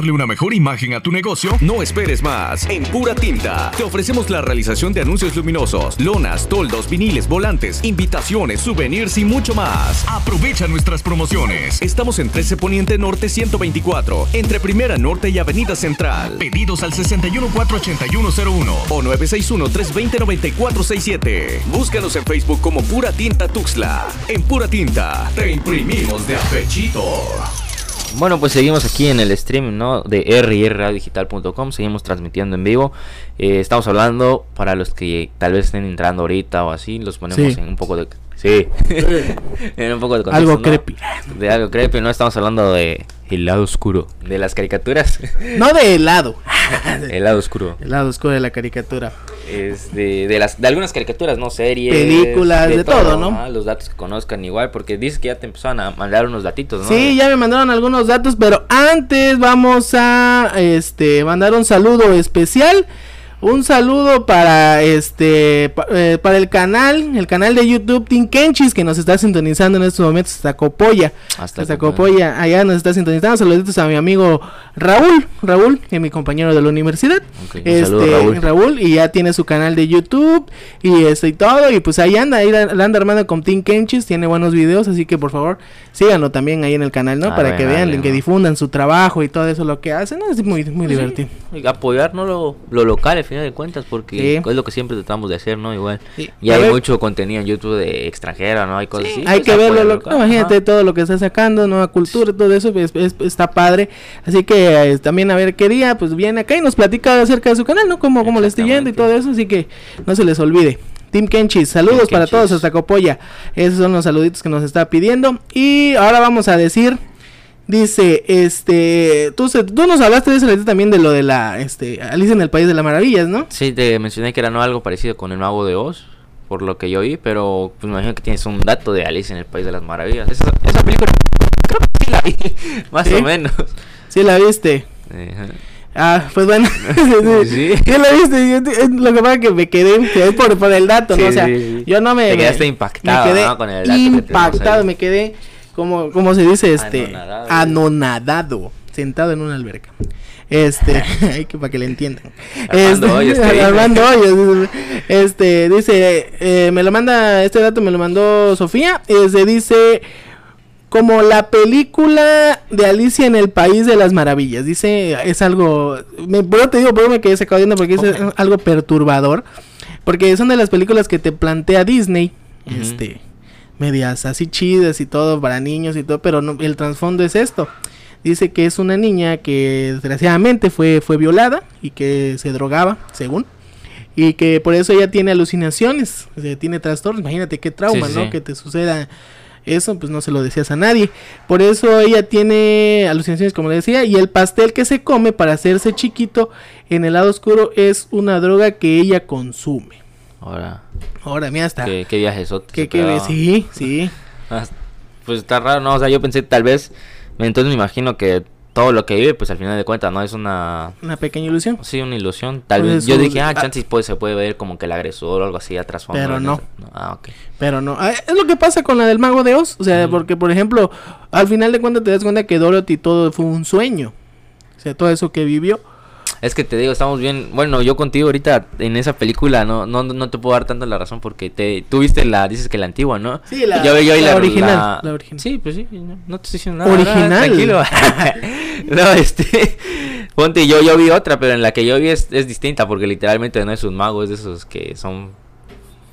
Darle una mejor imagen a tu negocio? No esperes más. En Pura Tinta te ofrecemos la realización de anuncios luminosos, lonas, toldos, viniles, volantes, invitaciones, souvenirs y mucho más. Aprovecha nuestras promociones. Estamos en 13 Poniente Norte 124, entre Primera Norte y Avenida Central. Pedidos al 6148101 o 961-320-9467. Búscanos en Facebook como Pura Tinta Tuxla. En Pura Tinta te imprimimos de apechito. Bueno, pues seguimos aquí en el stream, ¿no? De rrradiodigital.com, seguimos transmitiendo en vivo. Eh, estamos hablando para los que tal vez estén entrando ahorita o así, los ponemos Sí. en un poco de... Sí, en un poco de contexto, Algo ¿no? creepy. De algo creepy, no estamos hablando de el lado oscuro de las caricaturas. No de helado. el lado oscuro. El lado oscuro de la caricatura. Es de, de las de algunas caricaturas, no series, Películas, de todo, ¿no? ajá, los datos que conozcan igual, porque dices que ya te empezaron a mandar unos datitos, ¿no? Sí, ya me mandaron algunos datos, pero antes vamos a este mandar un saludo especial. Un saludo para este eh, para el canal, el canal de YouTube Team Kenchis que nos está sintonizando en estos momentos hasta Copolla. Hasta Hasta, Copolla. Copolla, allá nos está sintonizando. Saluditos a mi amigo Raúl, Raúl, que es mi compañero de la universidad. Este saludo, Raúl. y ya tiene su canal de YouTube y este y todo y pues ahí anda, ahí la, la anda armando con Team Kenchis, tiene buenos videos, así que por favor, síganlo también ahí en el canal, ¿no? Para que vean, dale, que difundan su trabajo y todo eso lo que hacen, es muy muy Sí, divertido. apoyar ¿no? lo, lo local al final de cuentas porque Sí. es lo que siempre tratamos de hacer no igual Sí. y A hay ver. mucho contenido en YouTube de extranjero no hay cosas así Hay pues, que verlo, lo- no, imagínate todo lo que está sacando, nueva cultura, todo eso pues, es- está padre. Así que eh, también a ver qué día, pues viene acá y nos platica acerca de su canal, ¿no? Cómo, cómo le está yendo y todo eso, así que no se les olvide. Team Kenchis, saludos Team para Kenchis. todos hasta Copolla. Esos son los saluditos que nos está pidiendo. Y ahora vamos a decir, dice, este, tú, se- tú nos hablaste de eso también de lo de la, este, Alicia en el País de las Maravillas, ¿no? sí te mencioné que era no algo parecido con el mago de Oz por lo que yo vi pero pues me imagino que tienes un dato de Alice en el País de las Maravillas esa, esa película creo que sí la vi más ¿Sí? o menos Sí la viste. Ajá. Ah, pues bueno. sí, Sí. la viste. yo lo que pasa es que me quedé por, por el dato, ¿no? O sea, yo no me. Te me- quedaste impactado, Me quedé ¿no? con el dato impactado, me quedé, como, como se dice, este. Anonadado. Anonadado. Sentado en una alberca. Este, hay que para que le entiendan. Este, Hoyos, Este, dice, eh, me lo manda, este dato me lo mandó Sofía. Este, dice, como la película de Alicia en el País de las Maravillas. Dice, es algo. Me, te digo, por eso me quedé sacando porque es algo perturbador. Porque son de las películas que te plantea Disney. Este. Medias así chidas y todo para niños y todo. Pero no, el trasfondo es esto. Dice que es una niña que desgraciadamente fue, fue violada y que se drogaba, según. Y que por eso ella tiene alucinaciones, o sea, tiene trastornos. Imagínate qué trauma, Sí, sí, ¿no? sí. Que te suceda eso, pues no se lo decías a nadie. Por eso ella tiene alucinaciones, como le decía. Y el pastel que se come para hacerse chiquito en el lado oscuro es una droga que ella consume. Ahora Ahora, mira, hasta. qué, qué viajes que, que- sí, sí. Ah, Pues está raro, ¿no? O sea, yo pensé tal vez, entonces me imagino que todo lo que vive, pues al final de cuentas, ¿no? Es una, Una pequeña ilusión. sí, una ilusión. Tal Pues vez, yo dije, ah, chances pues, se puede ver como que el agresor o algo así atrás. Pero no. Ah, ok. Pero no, ah, es lo que pasa con la del mago de Oz, o sea, porque por ejemplo, al final de cuentas te das cuenta que Dorothy todo fue un sueño. O sea, todo eso que vivió. Es que te digo, estamos bien. Bueno, yo contigo ahorita en esa película no no, no te puedo dar tanto la razón porque te tú viste la dices que la antigua, ¿no? Sí, la- yo, yo vi la original, la original. Sí, pues sí, no, no te estoy diciendo nada. Original. nada, tranquilo. no, este ponte yo yo vi otra, pero en la que yo vi es, es distinta porque literalmente no es un mago, es de esos que son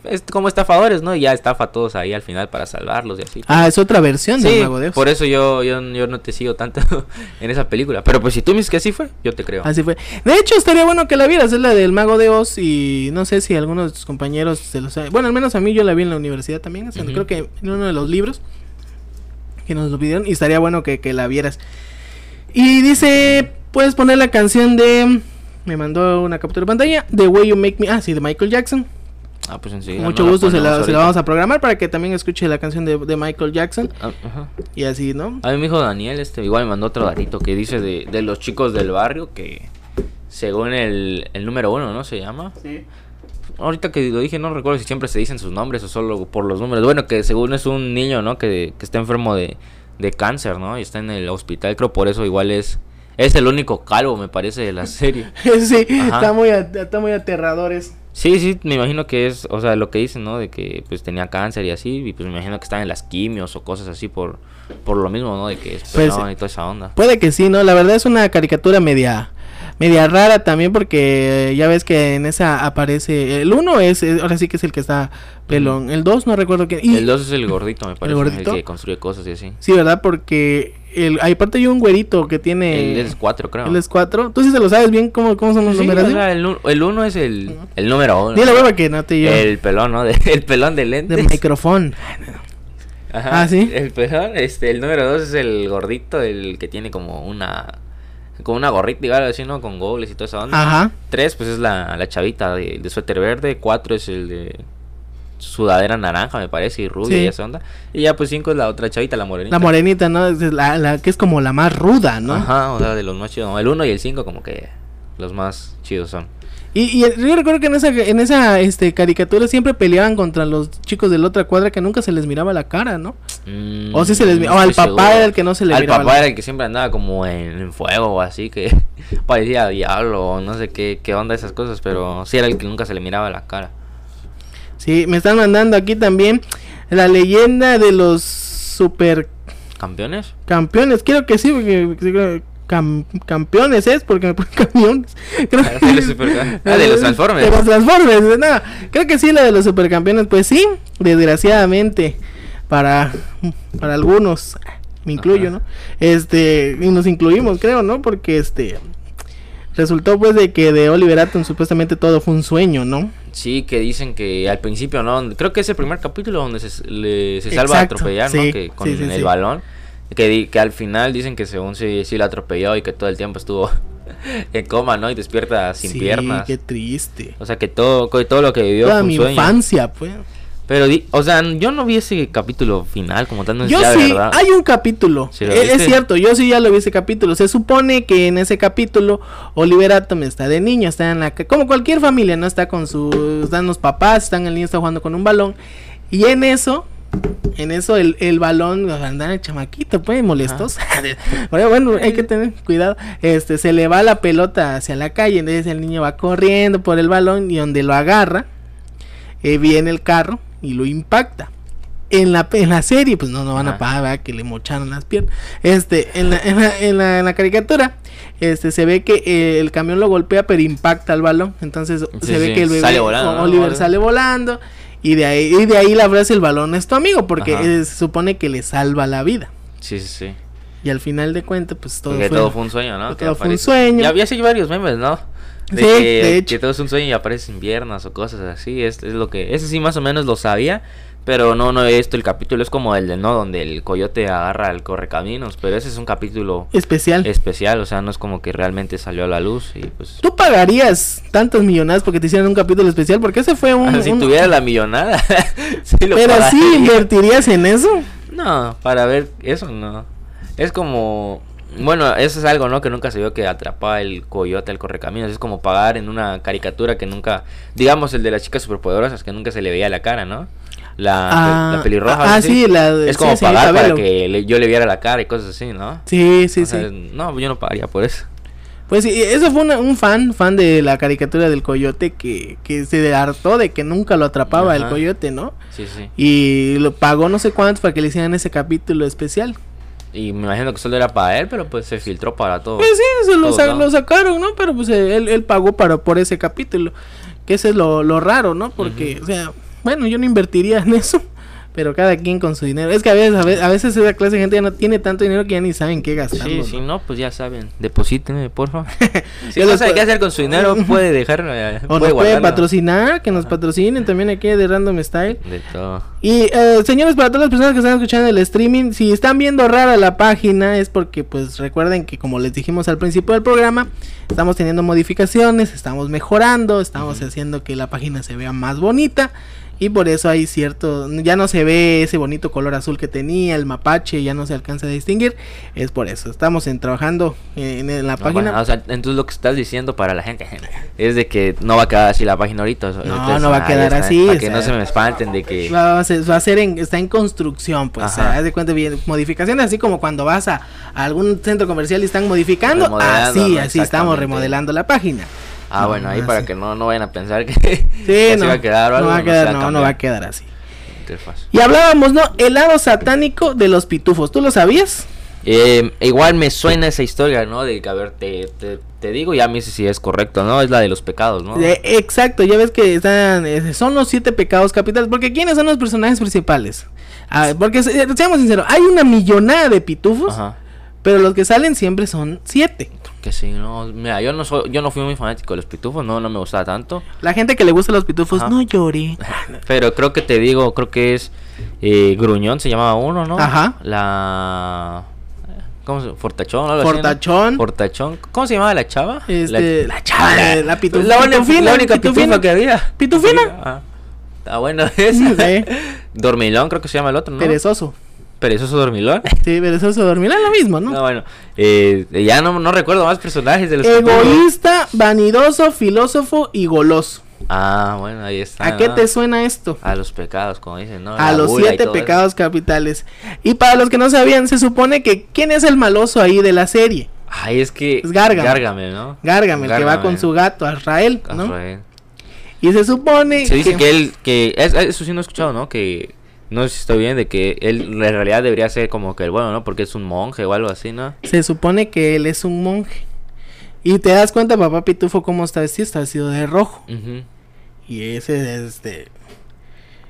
es como estafadores, ¿no? Y ya estafa a todos ahí al final para salvarlos y así. Ah, es otra versión del Sí, mago de Oz. por eso yo, yo, yo no te sigo tanto en esa película. Pero pues si tú me dices que así fue, yo te creo. Así fue. De hecho, estaría bueno que la vieras, es la del mago de Oz y no sé si algunos de tus compañeros se lo saben. Bueno, al menos a mí yo la vi en la universidad también, o sea, creo que en uno de los libros que nos lo pidieron y estaría bueno que, que la vieras. Y dice, puedes poner la canción de... Me mandó una captura de pantalla, The Way You Make Me... Ah, sí, de Michael Jackson. Ah, pues Con enseguida. mucho no gusto se la, se la ahorita. vamos a programar para que también escuche la canción de, de Michael Jackson Ah, ajá. y así, ¿no? A mí me dijo Daniel, este, igual me mandó otro datito que dice de, de los chicos del barrio que según el, el número uno, ¿no? Se llama. Sí. Ahorita que lo dije, no recuerdo si siempre se dicen sus nombres o solo por los números. Bueno, que según es un niño, ¿no? Que, que está enfermo de, de cáncer, ¿no? Y está en el hospital, creo por eso igual es Es el único calvo, me parece, de la serie. sí, Ajá. está muy, está muy aterradores. Sí, sí, me imagino que es, o sea, lo que dicen, ¿no? De que pues tenía cáncer y así, y pues me imagino que están en las quimios o cosas así por, por lo mismo, ¿no? De que es Pues, pelón y toda esa onda. Puede que sí, ¿no? La verdad es una caricatura media media rara también porque eh, ya ves que en esa aparece el uno es, es- ahora sí que es el que está pelón, el 2 no recuerdo qué y El 2 es el gordito, me parece, el, gordito? que construye cosas y así. Sí, ¿verdad? Porque el ahí aparte hay un güerito que tiene El es 4, creo. él es 4. Tú sí se lo sabes bien cómo, cómo son los Sí, o números. sea, el, un- el uno es el, el número uno. Dile hueva que no te yo. El pelón, ¿no? El pelón de lentes. de micrófono. Ajá, Ah, ¿sí? El pelón, este, el número dos es el gordito, el que tiene como una, como una gorrita, igual así, ¿no? Con goles y toda esa onda. Ajá. Tres, pues es la, la chavita de, de suéter verde. Cuatro es el de sudadera naranja, me parece, y rubia Sí. y esa onda. Y ya pues cinco es la otra chavita, la morenita. La morenita, ¿no? Es la, la que es como la más ruda, ¿no? Ajá, o sea, de los más chidos. no, El uno y el cinco como que los más chidos son. Y, y yo recuerdo que en esa, en esa este, caricatura siempre peleaban contra los chicos de la otra cuadra que nunca se les miraba la cara, ¿no? Mm, O sí se les no o al papá era el que no se le Al miraba papá la- era el que siempre andaba como en, en fuego o así, que parecía diablo o no sé qué, qué onda esas cosas, pero sí era el que nunca se le miraba la cara. Sí, me están mandando aquí también la leyenda de los super ¿Campeones? campeones. Creo que sí, porque cam- campeones es porque me ponen camiones. Creo Ah, de los supercam- ah, de los Transformers. De los Transformers, no, creo que sí, la de los supercampeones. Pues sí, desgraciadamente, para, para algunos, me incluyo, Ajá. ¿no? Este, y nos incluimos, creo, ¿no? Porque este. Resultó pues de que de Oliver Atom supuestamente todo fue un sueño, ¿no? Sí, que dicen que al principio, ¿no? Creo que es el primer capítulo donde se, le- se salva de Exacto, atropellar, sí, ¿no? Que con sí, sí, el sí. balón. Que, di- que al final dicen que según sí, sí la atropelló y que todo el tiempo estuvo en coma, ¿no? Y despierta sin sí, piernas. qué triste. O sea que todo, que todo lo que vivió Toda fue un mi sueño. infancia, pues. Pero, o sea, yo no vi ese capítulo final como tal, no Yo sí, verdad. hay un capítulo. ¿Sí lo E- es, cierto, yo sí ya lo vi ese capítulo. Se supone que en ese capítulo Oliver Atom está de niño, está en la como cualquier familia, ¿no? Está con sus están los papás, están el niño está jugando con un balón y en eso en eso el, el balón anda el chamaquito, pues molestos. bueno, bueno, hay que tener cuidado. Este se le va la pelota hacia la calle, entonces el niño va corriendo por el balón y donde lo agarra eh, viene el carro y lo impacta. En la, en la serie, pues no, no van a pagar, ¿verdad? que le mocharon las piernas. Este, en la, en la, en la, en la caricatura, este, se ve que eh, el camión lo golpea, pero impacta al balón. Entonces Sí, se ve sí, que el bebé, sale volando. Oliver sale volando. Y de ahí, y de ahí la frase el balón es tu amigo, porque eh, se supone que le salva la vida. Sí, sí, sí. Y al final de cuentas, pues todo fue, todo fue un sueño, ¿no? todo fue un sueño. Ya había así varios memes, ¿no? De Sí, que, de hecho. que todo es un sueño y aparecen piernas o cosas así. Es, es lo que. Ese sí más o menos lo sabía. Pero no, no he visto el capítulo. Es como el de, ¿no? Donde el coyote agarra al correcaminos. Pero ese es un capítulo especial. especial. O sea, no es como que realmente salió a la luz. Y pues. ¿Tú pagarías tantas millonadas porque te hicieran un capítulo especial? Porque ese fue un... si un- tuviera la millonada. sí lo Pero pagaría. sí invertirías en eso. No, para ver eso no. Es como. Bueno, eso es algo, ¿no? Que nunca se vio que atrapaba el coyote al correcaminos. Es como pagar en una caricatura que nunca. Digamos el de las chicas superpoderosas, que nunca se le veía la cara, ¿no? La, Ah, la pelirroja. ah, sí, la de- Es como sí, pagar para que le- yo le viera la cara y cosas así, ¿no? Sí, sí, O sí. No, yo no pagaría por eso. Pues sí, eso fue una- un fan, fan de la caricatura del coyote que, que se hartó de que nunca lo atrapaba el coyote, ¿no? Sí, sí. Y lo pagó no sé cuánto para que le hicieran ese capítulo especial. Y me imagino que solo era para él, pero pues se filtró para todo. Pues sí, se lo, sa- sacaron, ¿no? Pero pues él, él pagó para por ese capítulo. Que ese es lo, lo raro, ¿no? Porque, o sea, bueno, yo no invertiría en eso. Pero cada quien con su dinero. Es que a veces, a veces, esa clase de gente ya no tiene tanto dinero que ya ni saben qué gastarlo. Sí, si ¿no? pues ya saben, deposíteme, por favor. si no sabe qué hacer con su dinero, puede dejar. eh, O nos puede puede guardarlo. patrocinar, que nos patrocinen también aquí de Random Style. De todo. Y eh, señores, para todas las personas que están escuchando el streaming, si están viendo rara la página es porque pues recuerden que como les dijimos al principio del programa, estamos teniendo modificaciones, estamos mejorando, estamos haciendo que la página se vea más bonita Y por eso hay cierto, ya no se ve ese bonito color azul que tenía, el mapache, ya no se alcanza a distinguir. Es por eso, estamos en, trabajando en, en la No, página. bueno, o sea, entonces lo que estás diciendo para la gente es de que no va a quedar así la página ahorita. o No, entonces, no va a quedar está, así, Para o que no se me espanten de que... Va a ser, va a ser en, está en construcción, pues. Ajá. haz de cuenta bien, modificaciones, así como cuando vas a, a algún centro comercial y están modificando, así, así estamos remodelando la página. Ah, bueno, ahí Ah, para que no, no vayan a pensar que Sí, no, va a quedar o no algo, va a quedar, no, no va a quedar así. Interfaz. Y hablábamos, ¿no? El lado satánico de los pitufos, ¿tú lo sabías? Eh, igual me suena esa historia, ¿no? De que, a ver, te, te, te digo y a mí si es correcto, ¿no? Es la de los pecados, ¿no? Eh, exacto, ya ves que están, eh, son los siete pecados capitales, porque ¿quiénes son los personajes principales? Ah, porque, seamos sinceros, hay una millonada de pitufos, Ajá. pero los que salen siempre son siete. Que sí, no, mira, yo no soy, yo no fui muy fanático de los pitufos, no, no me gustaba tanto. La gente que le gusta los pitufos, Ajá. no llore. Pero creo que te digo, creo que es eh, Gruñón se llamaba uno, ¿no? Ajá. La ¿Cómo se Fortachón, algo así, ¿no? Fortachón. Fortachón. ¿Cómo se llamaba la chava? Este, la chava, la- la pitufina, la única pitufina. pitufa que había. ¿Pitufina? Ah, Está bueno esa. Sí. Dormilón creo que se llama el otro, ¿no? Perezoso. Perezoso Dormilón. Sí, perezoso dormir, es lo mismo, ¿no? No, bueno, eh, ya no, no recuerdo más personajes de los. Egoísta, vanidoso, filósofo y goloso. Ah, bueno, ahí está. ¿A qué te suena esto? A los pecados, como dicen, ¿no? A La los siete eso. pecados capitales. Y para los que no sabían, se supone que ¿quién es el maloso ahí de la serie? Ay, es que. Es Gargamel. Gargamel, ¿no? Gargamel, que va con su gato, Azrael, ¿no? Azrael. Y se supone Se dice que, que él, que es- eso sí no he escuchado, ¿no? Que no sé si estoy bien, de que él en realidad debería ser como que el bueno, ¿no? Porque es un monje o algo así, ¿no? se supone que él es un monje. Y te das cuenta, papá Pitufo, cómo está vestido, está vestido de rojo. Y ese es este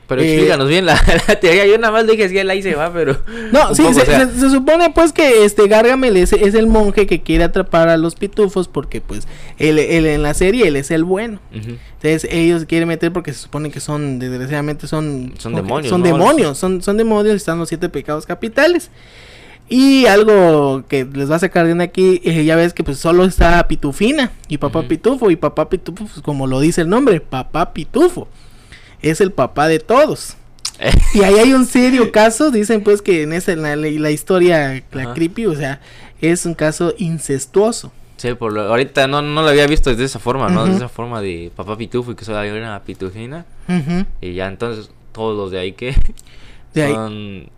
Pero Eh, explícanos bien la, la teoría. Yo nada más dije que él ahí se va, pero. No, sí, poco, se, o sea, se- se supone pues que este Gargamel es, es el monje que quiere atrapar a los pitufos porque pues él, él en la serie él es el bueno. Entonces ellos quieren meter porque se supone que son, desgraciadamente son... Son demonios, Son ¿no? demonios, son, son demonios, están los siete pecados capitales. Y algo que les va a sacar de aquí, eh, ya ves que pues solo está Pitufina y Papá. Pitufo. Y Papá Pitufo, pues, como lo dice el nombre, Papá Pitufo. Es el papá de todos. Y ahí hay un serio caso, dicen pues que en esa, en la, la historia, la Ajá. creepy, o sea, es un caso incestuoso. Sí, por lo, ahorita no, no lo había visto de esa forma, ¿no? Ujú. De esa forma de papá pitufo y que solo hay una pitufina. Ujú. Y ya entonces todos los de ahí que De ahí. son,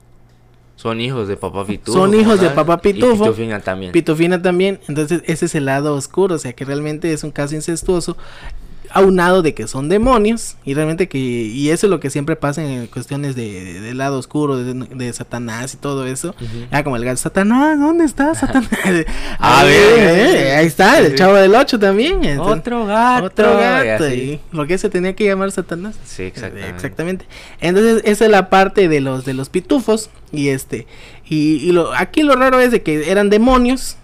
son hijos de papá pitufo. Son hijos de papá y pitufo. pitufina también. Pitufina también, entonces ese es el lado oscuro, o sea que realmente es un caso incestuoso, aunado de que son demonios, y realmente que, y eso es lo que siempre pasa en cuestiones de, lado oscuro, de, de Satanás y todo eso, Ujú. ah, como el gato, Satanás, ¿dónde está Satanás? A ahí, ver, eh, ahí está, el chavo del 8 también, entonces, Otro gato. otro gato, y ¿por qué se tenía que llamar Satanás? Sí, exactamente. Exactamente. Entonces, esa es la parte de los de los pitufos. Y este. Y, y lo, aquí lo raro es de que eran demonios.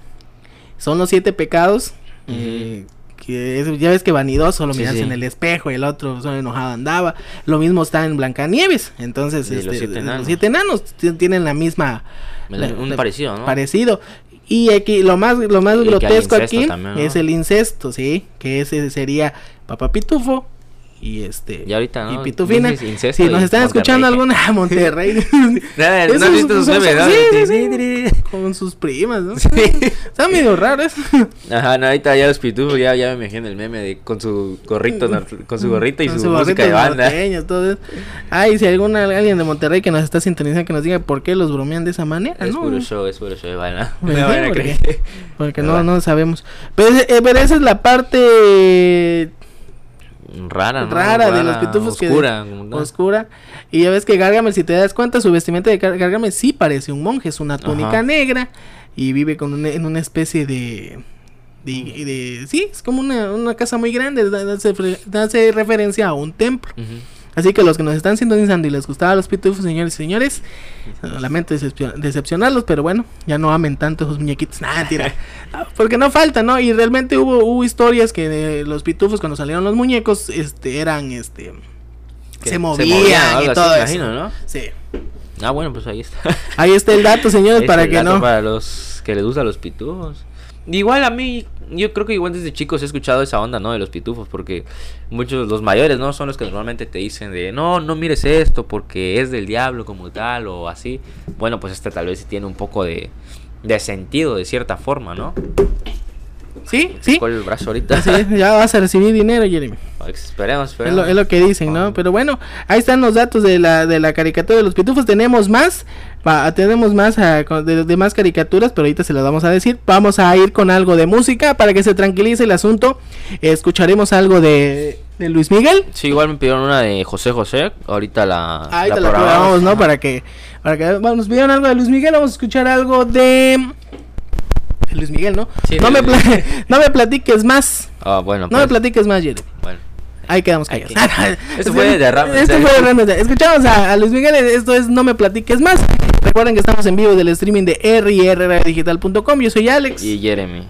Son los siete pecados. eh, que es- ya ves que vanidoso lo Sí, miras sí. en el espejo y el otro solo enojado andaba. Lo mismo está en Blancanieves. Entonces, Sí, los este, siete los enanos. siete enanos ti- tienen la misma. El- la- un la- parecido, ¿no? Parecido. Y aquí lo más, lo más Y grotesco aquí también, ¿no? es el incesto, ¿sí? Que ese sería Papá Pitufo y este Y ahorita, ¿no? y Pitufina. Si nos están escuchando alguna Monterrey sí, sí, sí. con sus primas, ¿no? Está medio raro eso. Ajá, no, ahorita ya los pitufos, ya, ya me imagino el meme de con su gorrito, con su gorrito y Con su, gorrito música de banda. todo. Ay, si alguna alguien de Monterrey que nos está sintonizando que nos diga por qué los bromean de esa manera, Es ¿no? puro show, es puro show de banda. Me sí, van a porque- creer. Porque no, no sabemos. Pero, eh, pero esa es la parte Rara, ¿no? rara de los pitufos que oscura, como tal. oscura y ya ves que Gargamel si te das cuenta su vestimenta de Gar- Gargamel sí parece un monje es una túnica Ajá. negra y vive con una- en una especie de de, de- sí es como una, una casa muy grande hace, hace referencia a un templo. Así que los que nos están sintonizando y les gustaban los pitufos señores y señores lamento decepcion- decepcionarlos pero bueno ya no amen tanto esos muñequitos nada tira porque no falta no y realmente hubo hubo historias que de los pitufos cuando salieron los muñecos este eran este se movían, y todo eso. imagino, ¿no? Sí. Ah, bueno, pues ahí está. Ahí está el dato, señores, para que no. Para los que les gustan los pitufos. Igual a mí, yo creo que igual desde chicos he escuchado esa onda, ¿no? De los pitufos, porque muchos, los mayores, ¿no? Son los que normalmente te dicen de, no, no mires esto porque es del diablo como tal o así. Bueno, pues este tal vez tiene un poco de, de sentido de cierta forma, ¿no? ¿Sí? ¿Sí? Con el brazo ahorita. Es, ya vas a recibir dinero, Jeremy. esperemos, Es esperemos. lo, es lo que dicen, ¿no? Pero bueno, ahí están los datos de la, de la caricatura de los pitufos. Tenemos más, va, tenemos más ah, con- de, de más caricaturas, pero ahorita se las vamos a decir. Vamos a ir con algo de música para que se tranquilice el asunto. Escucharemos algo de, de Luis Miguel. Sí, igual me pidieron una de José José. Ahorita la, Ahí te la programamos. programamos, ¿no? Para que, para que bueno, nos pidieron algo de Luis Miguel, vamos a escuchar algo de, Luis Miguel, ¿no? Sí, no, me no me platiques más. Ah, bueno, No me pues, platiques más, Jeremy. bueno. Ahí quedamos callados. Esto fue de Ramos, Esto fue de. Ramos. Escuchamos a, a Luis Miguel. Esto es No me platiques más. Recuerden que estamos en vivo del streaming de rrdigital.com. Yo soy Alex. Y Jeremy.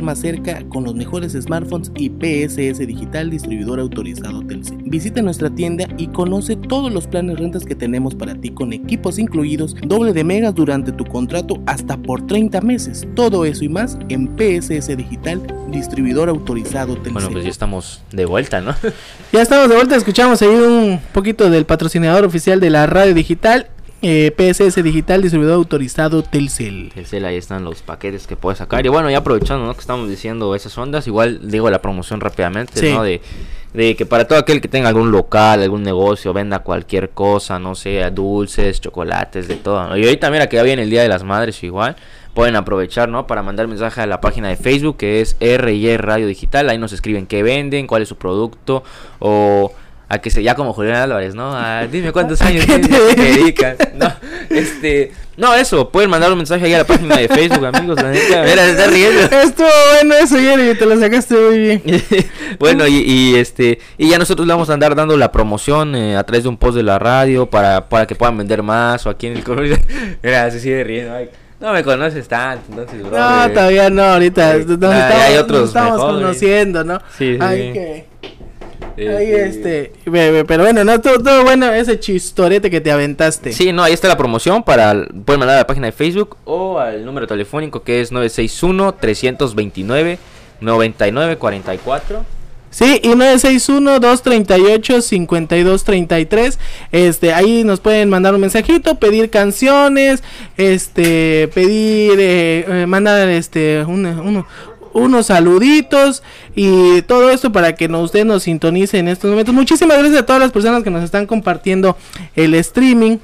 Estar más cerca con los mejores smartphones y PSS Digital, distribuidor autorizado Telcel. Visita nuestra tienda y conoce todos los planes rentas que tenemos para ti con equipos incluidos, doble de megas durante tu contrato hasta por 30 meses. Todo eso y más en PSS Digital, distribuidor autorizado Telcel. Bueno, pues ya estamos de vuelta, ¿no? Ya estamos de vuelta, escuchamos ahí un poquito del patrocinador oficial de la radio digital. Eh, PSS Digital, distribuidor autorizado Telcel. Telcel, ahí están los paquetes que puedes sacar. Y bueno, ya aprovechando ¿no? que estamos diciendo esas ondas, igual digo la promoción rápidamente, Sí. ¿no? De, de que para todo aquel que tenga algún local, algún negocio, venda cualquier cosa, no sé, dulces, chocolates, de todo. ¿no? Y ahorita mira que ya viene el Día de las Madres igual. Pueden aprovechar, ¿no? Para mandar mensaje a la página de Facebook que es R&Y Radio Digital. Ahí nos escriben qué venden, cuál es su producto o a que se ya como Julián Álvarez, ¿no? Dime cuántos ¿A años te ¿qué te dedicas? No, este, no, eso, pueden mandar un mensaje ahí a la página de Facebook, amigos, la neta, mira, se está riendo. Estuvo bueno eso, Jerry, te lo sacaste muy bien. bueno, y, y, este, y ya nosotros le vamos a andar dando la promoción eh, a través de un post de la radio para, para que puedan vender más o aquí en el correo. Mira, se sigue riendo. ay, no me conoces tanto, entonces, bro. No, todavía no, ahorita nos estamos, hay nos otros estamos mejores. conociendo, ¿no? Sí, sí, Hay que- Ahí este, bebé, pero bueno, no, todo, todo bueno ese chistorete que te aventaste. Sí, no, ahí está la promoción para pueden mandar a la página de Facebook o al número telefónico que es 961 329 9944. Sí, y 961-238-5233. Este, ahí nos pueden mandar un mensajito, pedir canciones, este, pedir, eh, eh, mandar este, un- uno- unos saluditos y todo esto para que nos, usted nos sintonice en estos momentos. Muchísimas gracias a todas las personas que nos están compartiendo el streaming.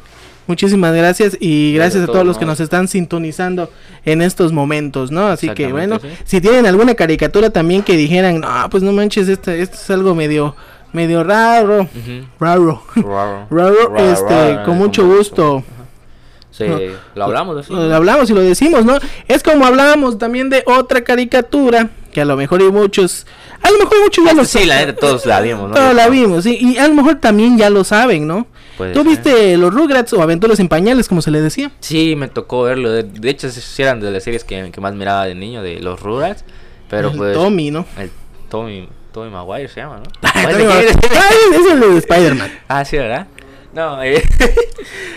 Muchísimas gracias y gracias a todo, todos los ¿no? que nos están sintonizando en estos momentos, ¿no? Así que bueno, sí. si tienen alguna caricatura también que dijeran, no, pues no manches, esto, esto es algo medio, medio raro, raro, Raro. raro, Raro, este, raro, con mucho eso. gusto. Sí, No. lo hablamos así. Lo hablamos y lo decimos, ¿no? Es como hablábamos también de otra caricatura que a lo mejor hay muchos, a lo mejor muchos ya lo Sí, la neta, todos la vimos, ¿no? Todos la vimos, sí, y a lo mejor también ya lo saben, ¿no? Puede ¿Tú ser. viste los Rugrats o Aventuras en Pañales, como se le decía? Sí, me tocó verlo. De, de hecho, sí eran de las series que, que más miraba de niño, de los Rugrats. Pero El pues. Tommy, ¿no? El Tommy, Tommy Maguire se llama, ¿no? Tommy es el de Spider-Man. ah, sí, ¿verdad? No, eh,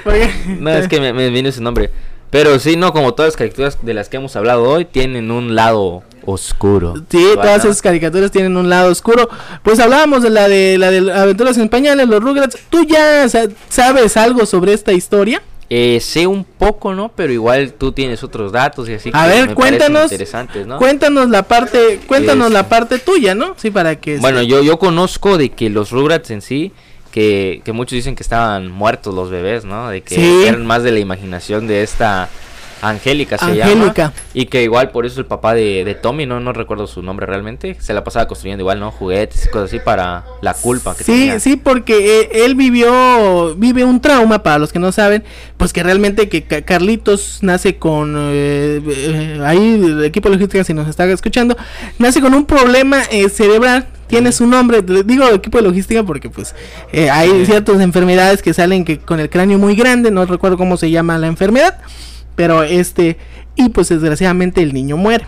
no, es que me, me vino ese nombre. Pero sí, no, como todas las caricaturas de las que hemos hablado hoy, tienen un lado oscuro. Sí, todas esas caricaturas tienen un lado oscuro. Pues hablábamos de la de la de Aventuras en Pañales, los Rugrats. ¿Tú ya sa- sabes algo sobre esta historia? Eh, sé un poco, ¿no? Pero igual tú tienes otros datos y así A que ver, me cuéntanos. interesantes, ¿no? Cuéntanos la parte, cuéntanos Es- la parte tuya, ¿no? Sí, para que Bueno, este, yo, yo conozco de que los Rugrats en sí, que, que muchos dicen que estaban muertos los bebés, ¿no? De que Sí. eran más de la imaginación de esta Angélica se Angélica. llama. Y que igual por eso el papá de, de Tommy, no, no recuerdo su nombre realmente, se la pasaba construyendo igual, ¿no? Juguetes y cosas así para la culpa que Sí, tenía. sí, porque eh, él vivió, vive un trauma, para los que no saben, pues que realmente que Ca- Carlitos nace con, eh, eh, ahí el equipo de logística si nos está escuchando, nace con un problema eh, cerebral, tiene su nombre, digo equipo de logística porque pues eh, hay ciertas enfermedades que salen que con el cráneo muy grande, no recuerdo cómo se llama la enfermedad, pero este, y pues desgraciadamente el niño muere.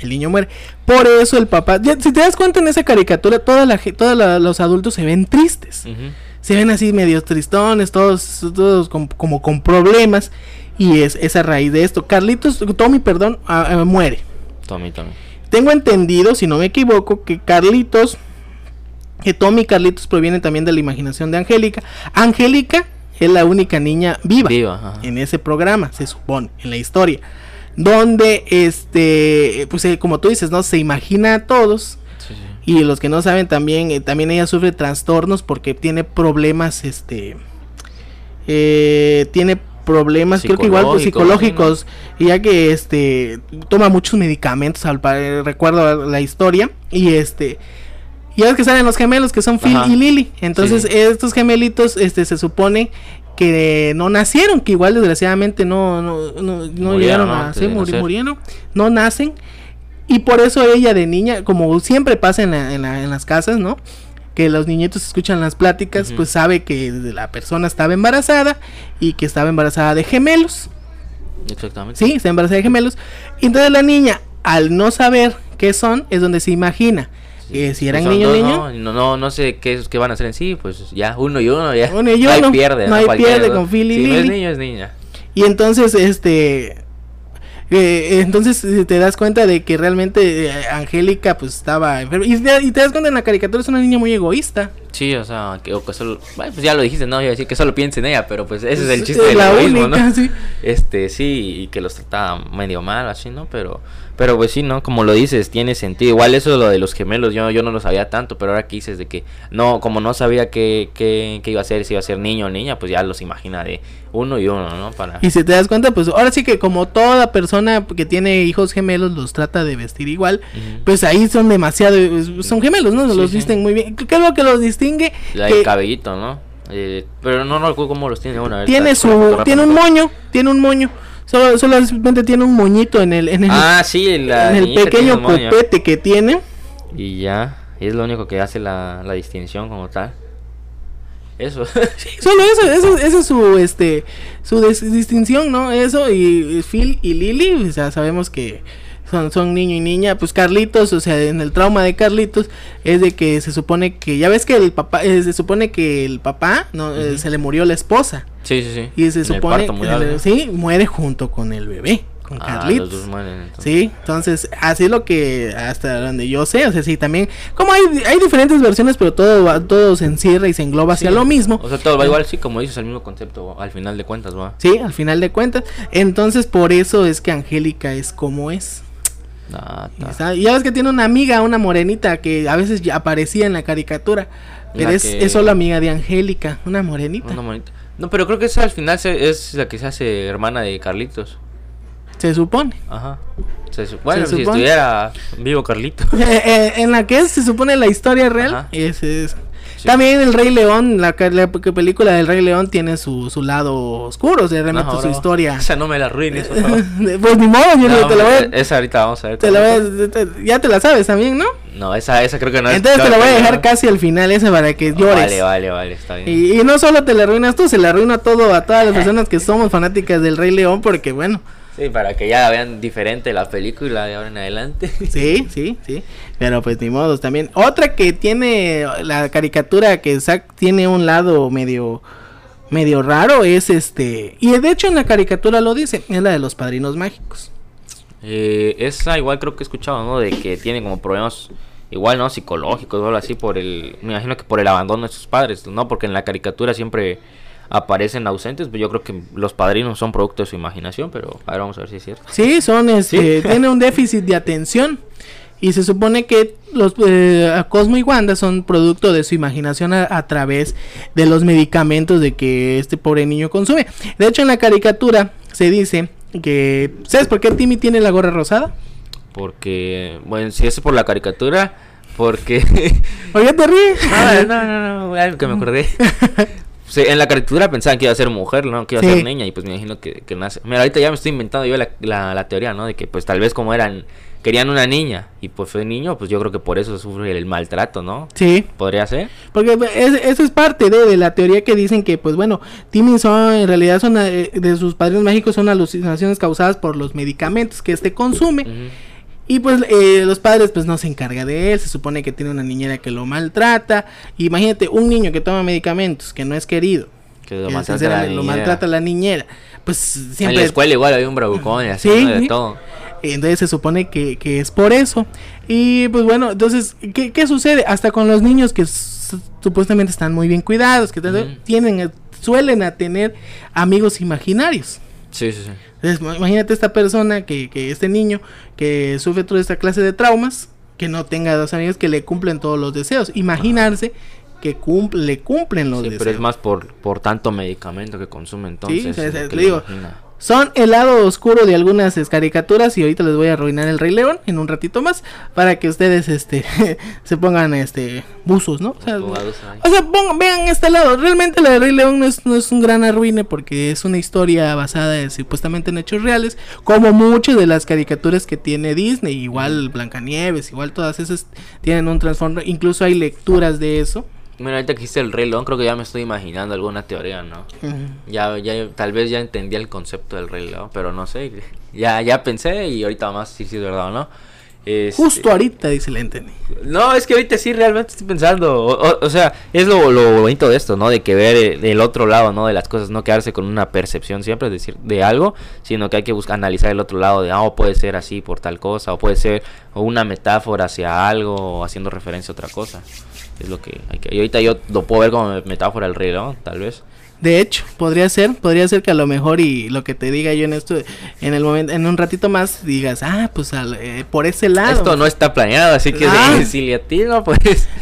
El niño muere. Por eso el papá. ya, si te das cuenta en esa caricatura, todos los adultos se ven tristes. Se ven así medio tristones, todos, todos con- como con problemas. Y es esa raíz de esto. Carlitos, Tommy, perdón, ah, ah, muere. Tommy, Tommy. Tengo entendido, si no me equivoco, que Carlitos, que Tommy y Carlitos provienen también de la imaginación de Angélica. Angélica es la única niña viva, en ese programa, se supone, en la historia. Donde, este, pues eh, como tú dices, ¿no? Se imagina a todos. Sí, sí. Y los que no saben también, eh, también ella sufre trastornos porque tiene problemas, este, eh, tiene problemas, creo que igual pues, Psicológicos, ya que este toma muchos medicamentos, al pare- recuerdo la historia y este ya ves que salen los gemelos que son Phil Ajá. y Lily, entonces Sí. estos gemelitos, este, se supone que no nacieron, que igual desgraciadamente no, no, no, no llegaron a muri- nacer. murieron, no nacen y por eso ella de niña, como siempre pasa en, la- en, la- en las casas, ¿no? Que los niñitos escuchan las pláticas, pues sabe que la persona estaba embarazada y que estaba embarazada de gemelos. Exactamente. Sí, está embarazada de gemelos. Y entonces la niña, al no saber qué son, es donde se imagina. Que si eran Pues son niño dos, niño. No, no, no, no sé qué, es- qué van a hacer en sí, pues ya, uno y uno, ya. Uno y No uno, hay pierde, no hay pierde ¿no? con Phil y Si no es Lily. niño, es niña. Y entonces, este. eh, entonces eh, te das cuenta de que realmente eh, Angélica pues estaba enferma. Y, y te das cuenta en la caricatura es una niña muy egoísta. Sí, o sea, que, o que solo. Bueno, pues ya lo dijiste, no, iba a decir que solo piensa en ella, pero pues ese es el chiste del egoísmo, ¿no? sí. Este, sí, y que los trataba medio mal, así, ¿no? Pero, pero pues sí, ¿no? Como lo dices, tiene sentido. Igual eso lo de los gemelos, yo, yo no lo sabía tanto, pero ahora que dices de que, no, como no sabía qué, qué, qué iba a ser, si iba a ser niño o niña, pues ya los imagina de uno y uno, ¿no? Para... Y si te das cuenta, pues ahora sí que como toda persona que tiene hijos gemelos los trata de vestir igual, pues ahí son demasiado, son gemelos, ¿no? Sí, los sí. visten muy bien. ¿Qué es lo que los distingue? La Que del cabellito, ¿no? Eh, pero no, no recuerdo cómo los tiene. Bueno, a ver, tiene está- su, tiene un moño, tiene un moño. Solo, solamente tiene un moñito en el, en el, Ah, sí, la en el niñita tiene pequeño copete que tiene. Y ya, y es lo único que hace la, la distinción como tal. Eso. Solo eso, eso, esa es su, este, su distinción, ¿no? Eso y Phil y Lily, o sea, sabemos que son, son niño y niña. Pues Carlitos, o sea, en el trauma de Carlitos es de que se supone que, ya ves que el papá, eh, se supone que el papá, no, Eh, se le murió la esposa sí, sí, sí. y se En el supone, que- ¿no? sí, muere junto con el bebé, con Ah, Carlitos. los dos mueren, entonces. Sí, entonces así es lo que hasta donde yo sé, o sea, sí, también como hay, hay diferentes versiones, pero todo va- todo se encierra y se engloba hacia Sí. lo mismo. O sea, todo va igual, sí, como dices, el mismo concepto, al final de cuentas, va. Sí, al final de cuentas. Entonces, por eso es que Angélica es como es. Ah, Y ta. está- Y ya ves que tiene una amiga, una morenita, que a veces ya aparecía en la caricatura. Pero La es, que- es solo amiga de Angélica, una morenita. Una monita. No, pero creo que esa al final se- es la que se hace hermana de Carlitos. Se supone. Ajá. Se bueno, Se si estuviera vivo Carlito. Eh, eh, en la que es, se supone la historia real. Ajá. Es, es- Sí. También el Rey León, la, la pe- película del Rey León tiene su, su lado oscuro, o sea, realmente No, su bro. historia. Esa no me la arruines, pues ni modo, yo No, te la voy a- Esa ahorita vamos a ver. te la voy a- ya te la sabes también, ¿no? No, esa, esa creo que no es. Entonces te la voy a no, dejar no. casi al final esa para que llores. Vale, vale, vale, está bien. Y, y no solo te la arruinas tú, se la arruina todo a todas las personas que somos fanáticas del Rey León, porque bueno, Sí, para que ya vean diferente la película de ahora en adelante. sí, sí, sí. Pero pues ni modos también. Otra que tiene la caricatura que Zack tiene un lado medio medio raro es este y de hecho en la caricatura lo dice es la de los padrinos mágicos Eh, esa igual creo que he escuchado, ¿no? De que tiene como problemas igual, ¿no? Psicológicos o algo así por el... Me imagino que por el abandono de sus padres, ¿no? Porque en la caricatura siempre aparecen ausentes, pero yo creo que los padrinos son producto de su imaginación, pero a ver, vamos a ver si es cierto. sí son este Sí. tiene un déficit de atención y se supone que los eh, Cosmo y Wanda son producto de su imaginación a, a través de los medicamentos de que este pobre niño consume. De hecho, en la caricatura se dice que ¿sabes por qué Timmy tiene la gorra rosada? Porque, bueno, si es por la caricatura, porque... Oye, te ríes. no, no, no, no, algo que me acordé. En la caricatura pensaban que iba a ser mujer, ¿no? Que iba a Sí. ser niña y pues me imagino que, que nace. Mira, ahorita ya me estoy inventando yo la, la, la teoría, ¿no? De que pues tal vez como eran, querían una niña y pues fue niño, pues yo creo que por eso sufre el maltrato, ¿no? Sí, Podría ser. porque es- eso es parte de, de la teoría que dicen que, pues bueno, Timmy son, en realidad son, eh, de sus padres mágicos son alucinaciones causadas por los medicamentos que este consume. Ujú. Y pues eh, los padres pues no se encarga de él, se supone que tiene una niñera que lo maltrata. Imagínate un niño que toma medicamentos, que no es querido, Que lo que maltrata la lo maltrata la niñera. Pues En la siempre... escuela igual había un bravucón y así, Sí, de todo. Entonces se supone que, que es por eso. Y pues bueno, entonces, ¿qué, qué sucede? Hasta con los niños que supuestamente están muy bien cuidados, que tienen, suelen a tener amigos imaginarios. Sí, sí, sí. Entonces, imagínate esta persona, que, que este niño, que sufre toda esta clase de traumas, que no tenga dos amigos que le cumplen todos los deseos. Imaginarse que cumple, le cumplen los Sí, deseos. pero es más por, por tanto medicamento que consume entonces. te que digo, imagina. Son el lado oscuro de algunas caricaturas y ahorita les voy a arruinar el Rey León en un ratito más para que ustedes este se pongan este buzos, ¿no? O sea, Abogados ahí. o sea, pongan- vean este lado. Realmente la de Rey León no es, no es un gran arruine porque es una historia basada en- supuestamente en hechos reales, como muchas de las caricaturas que tiene Disney, igual Blancanieves, igual todas esas tienen un trasfondo, incluso hay lecturas de eso. Mira, ahorita que hiciste el Rey León, creo que ya me estoy imaginando alguna teoría, ¿no? Ya, ya, tal vez ya entendía el concepto del Rey León, pero no sé. Ya, ya pensé y ahorita vamos a decir si es verdad o no. Este, Justo ahorita dice la entendí. No, es que ahorita sí realmente estoy pensando. O, o- o sea, es lo, lo bonito de esto, ¿no? De que ver el, el otro lado, ¿no? De las cosas, no quedarse con una percepción siempre, es decir, de algo, sino que hay que buscar analizar el otro lado de, ah, o puede ser así por tal cosa, o puede ser una metáfora hacia algo, o haciendo referencia a otra cosa. Es lo que hay que... Y ahorita yo lo puedo ver como metáfora del Rey León, tal vez. De hecho, podría ser, podría ser que a lo mejor y lo que te diga yo en esto, en el momento, en un ratito más digas, ah, pues al- eh, por ese lado. Esto no está planeado, así que Ah. si, si le atino, pues...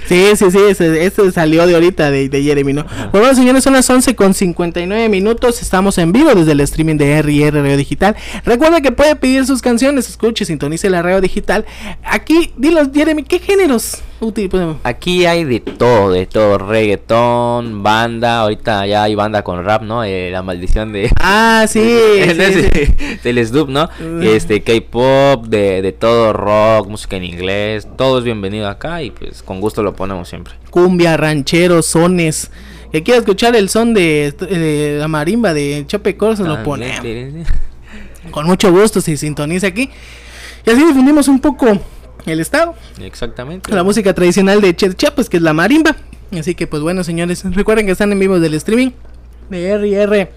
Sí, sí, sí, ese, ese salió de ahorita de, de Jeremy, ¿no? Pues bueno, señores, son las 11 con 59 minutos, estamos en vivo desde el streaming de R&R Radio Digital. Recuerda que puede pedir sus canciones, escuche, sintonice la radio digital. Aquí, dilos, Jeremy, ¿qué géneros utilizamos? Aquí hay de todo, de todo, reggaetón, banda, ahorita ya hay banda con rap, ¿no? Eh, la maldición de... Ah, sí, sí, sí. del Snoop, ¿no? Uh. Este, K-pop, de, de todo, rock, música en inglés, todo es bienvenido acá y pues con gusto lo ponemos siempre. cumbia, rancheros, sones. Que quiera escuchar el son de, de la marimba de Chope Corso, lo ponemos. Con mucho gusto se sintoniza aquí. Y así difundimos un poco el estado. Exactamente. La música tradicional de Chiapas, que es la marimba. Así que pues bueno, señores, recuerden que están en vivo del streaming de R&R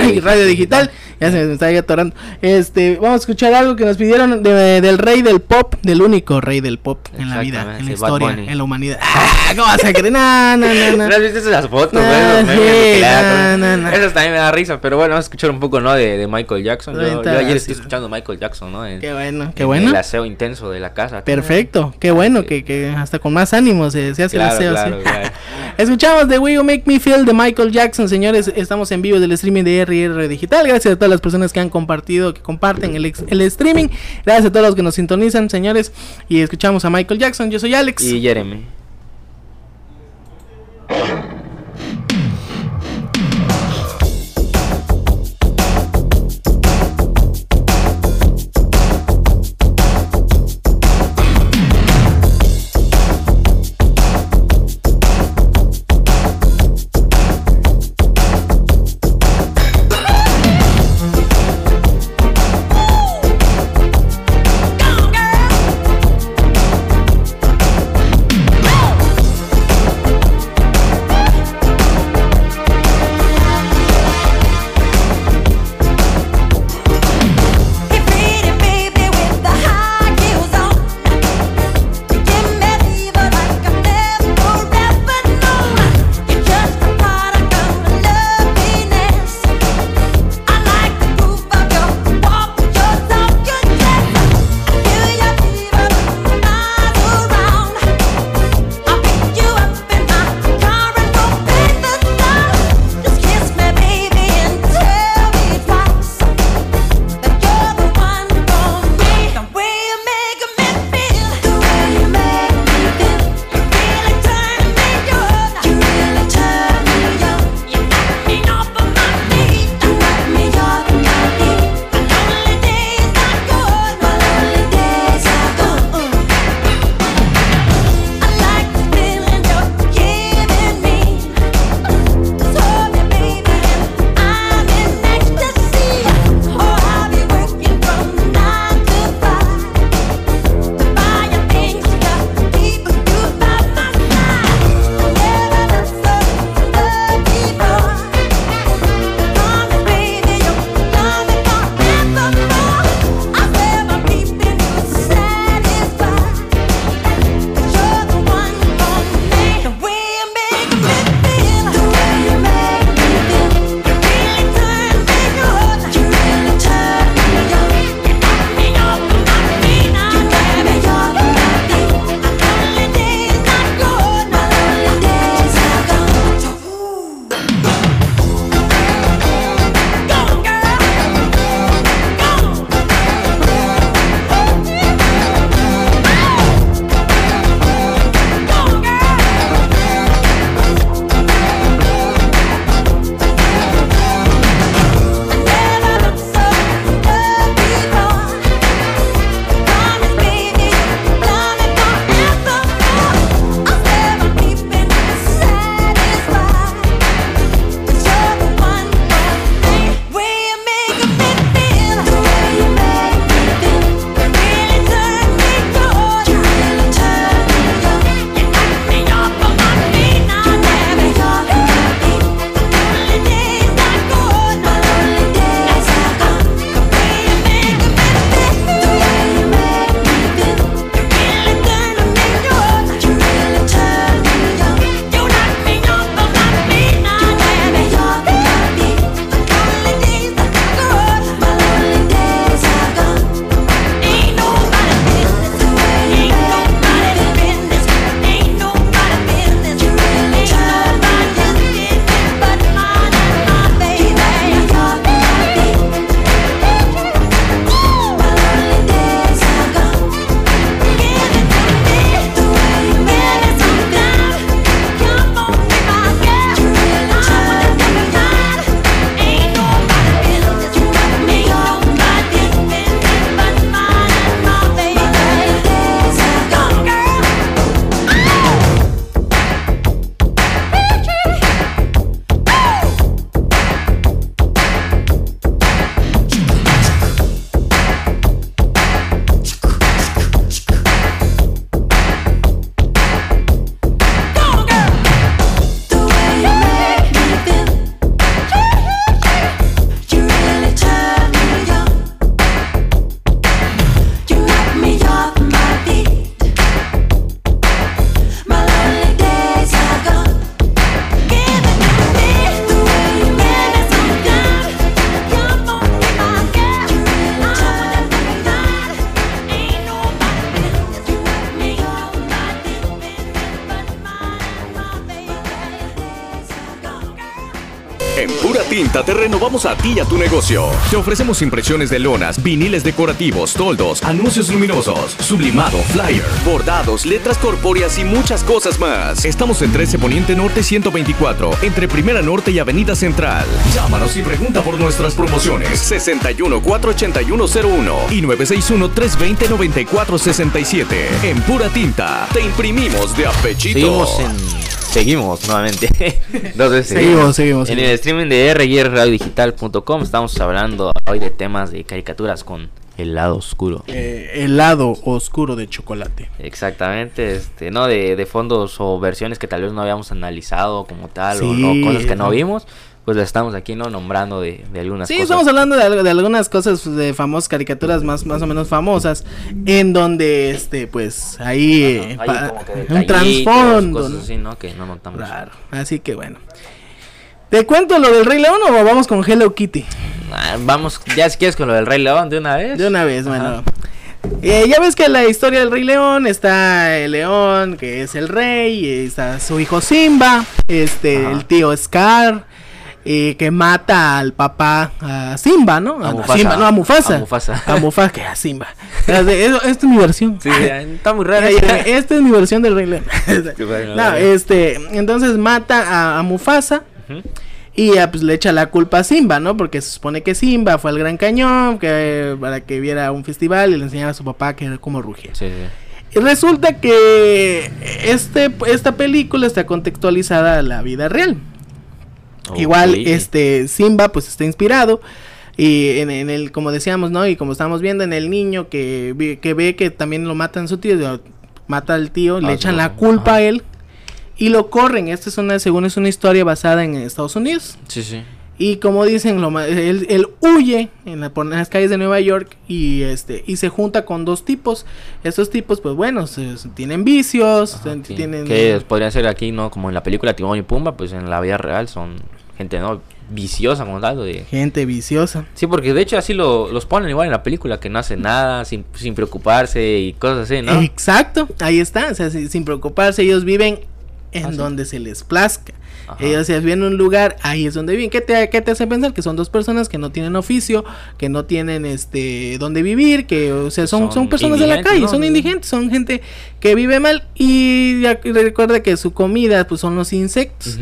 Ay, Radio Digital. Ya se me está atorando. Este, vamos a escuchar algo que nos pidieron de- del rey del pop, del único rey del pop en la vida, en la historia, en la humanidad. Ah, ¿Cómo vas a creer? No, no, no, no. ¿No has visto esas fotos? Ah, sí, no, con- no, no. Esas también me da risa, pero bueno, vamos a escuchar un poco, ¿no? De, de Michael Jackson. Yo, ayer estoy escuchando Michael Jackson, ¿no? En- Qué bueno, qué en bueno. El aseo intenso de la casa. Perfecto, qué bueno que, que hasta con más ánimo se, se hace Claro, el aseo. claro, ¿sí? claro. Escuchamos The Way You Make Me Feel de Michael Jackson, señores. Estamos en vivo del streaming de RR Digital. Gracias a todas las personas que han compartido, que comparten el, el streaming. Gracias a todos los que nos sintonizan, señores. Y escuchamos a Michael Jackson. Yo soy Alex. Y Jeremy. En Pura Tinta te renovamos a ti y a tu negocio. Te ofrecemos impresiones de lonas, viniles decorativos, toldos, anuncios luminosos, sublimado, flyer, bordados, letras corpóreas y muchas cosas más. Estamos en 13 Poniente Norte 124, entre Primera Norte y Avenida Central. Llámanos y pregunta por nuestras promociones. 61 48101 y 961 320 9467. En Pura Tinta te imprimimos de apechito. Seguimos en. Seguimos nuevamente. Dos veces Seguimos, seguimos, En seguimos. el streaming de rradiodigital.com estamos hablando hoy de temas de caricaturas con el lado oscuro. Eh, helado oscuro de chocolate. Exactamente, este, no de, de fondos o versiones que tal vez no habíamos analizado como tal o, Sí, o cosas que no vimos, pues las estamos aquí no nombrando de, de algunas Sí, cosas. estamos hablando de, algunas cosas de famosas caricaturas más, más o menos famosas, en donde, este, pues, ahí eh, Hay pa- como que un trasfondo. cosas ¿no? así, ¿no? Que no notamos. Claro, así que bueno. ¿Te cuento lo del Rey León o vamos con Hello Kitty? Ah, vamos, ya si quieres con lo del Rey León de una vez. De una vez, bueno. Eh, ya ves que la historia del Rey León está el león, que es el rey, está su hijo Simba, este, Ajá. el tío Scar, eh, que mata al papá a Simba, ¿no? A Ah, Mufasa. Simba, no, a Mufasa. A Mufasa. A Mufasa, que a Simba. Esta es mi versión. Sí, está muy ya, Esta es mi versión del Rey León. no, este, entonces mata a, Mufasa. Y ya, pues le echa la culpa a Simba, ¿no? Porque se supone que Simba fue al Gran Cañón que, para que viera un festival y le enseñara a su papá que era como rugía. Sí, sí. Y resulta que este, esta película está contextualizada a la vida real. Igual, este, Simba pues está inspirado. Y en, en el, como decíamos, ¿no? Y como estamos viendo en el niño que, que ve que también lo matan su tío, mata al tío, le Ah, echan la ajá. culpa a él y lo corren. Esta es una, según es una historia basada en Estados Unidos. Sí, sí. Y como dicen, lo él, él huye en, la- por las calles de Nueva York y este y se junta con dos tipos. Estos tipos, pues bueno, se- se- tienen vicios, Ajá, se- sí. tienen Que podrían ser aquí, ¿no? Como en la película Timón y Pumba, pues en la vida real son gente, ¿no? Viciosa como tal. De... gente viciosa. Sí, porque de hecho así lo, los ponen igual en la película, que no hacen nada, sin, sin preocuparse y cosas así, ¿no? Exacto, ahí está, o sea, si- sin preocuparse, ellos viven en Ah, sí. donde se les plazca. Ajá. Ellos se viven en un lugar, ahí es donde viven. ¿Qué te, ¿Qué te hace pensar? Que son dos personas que no tienen oficio, que no tienen este donde vivir, que o sea, son, Son son personas de la calle, ¿no? son indigentes, son gente que vive mal y ya que recuerda que su comida pues son los insectos.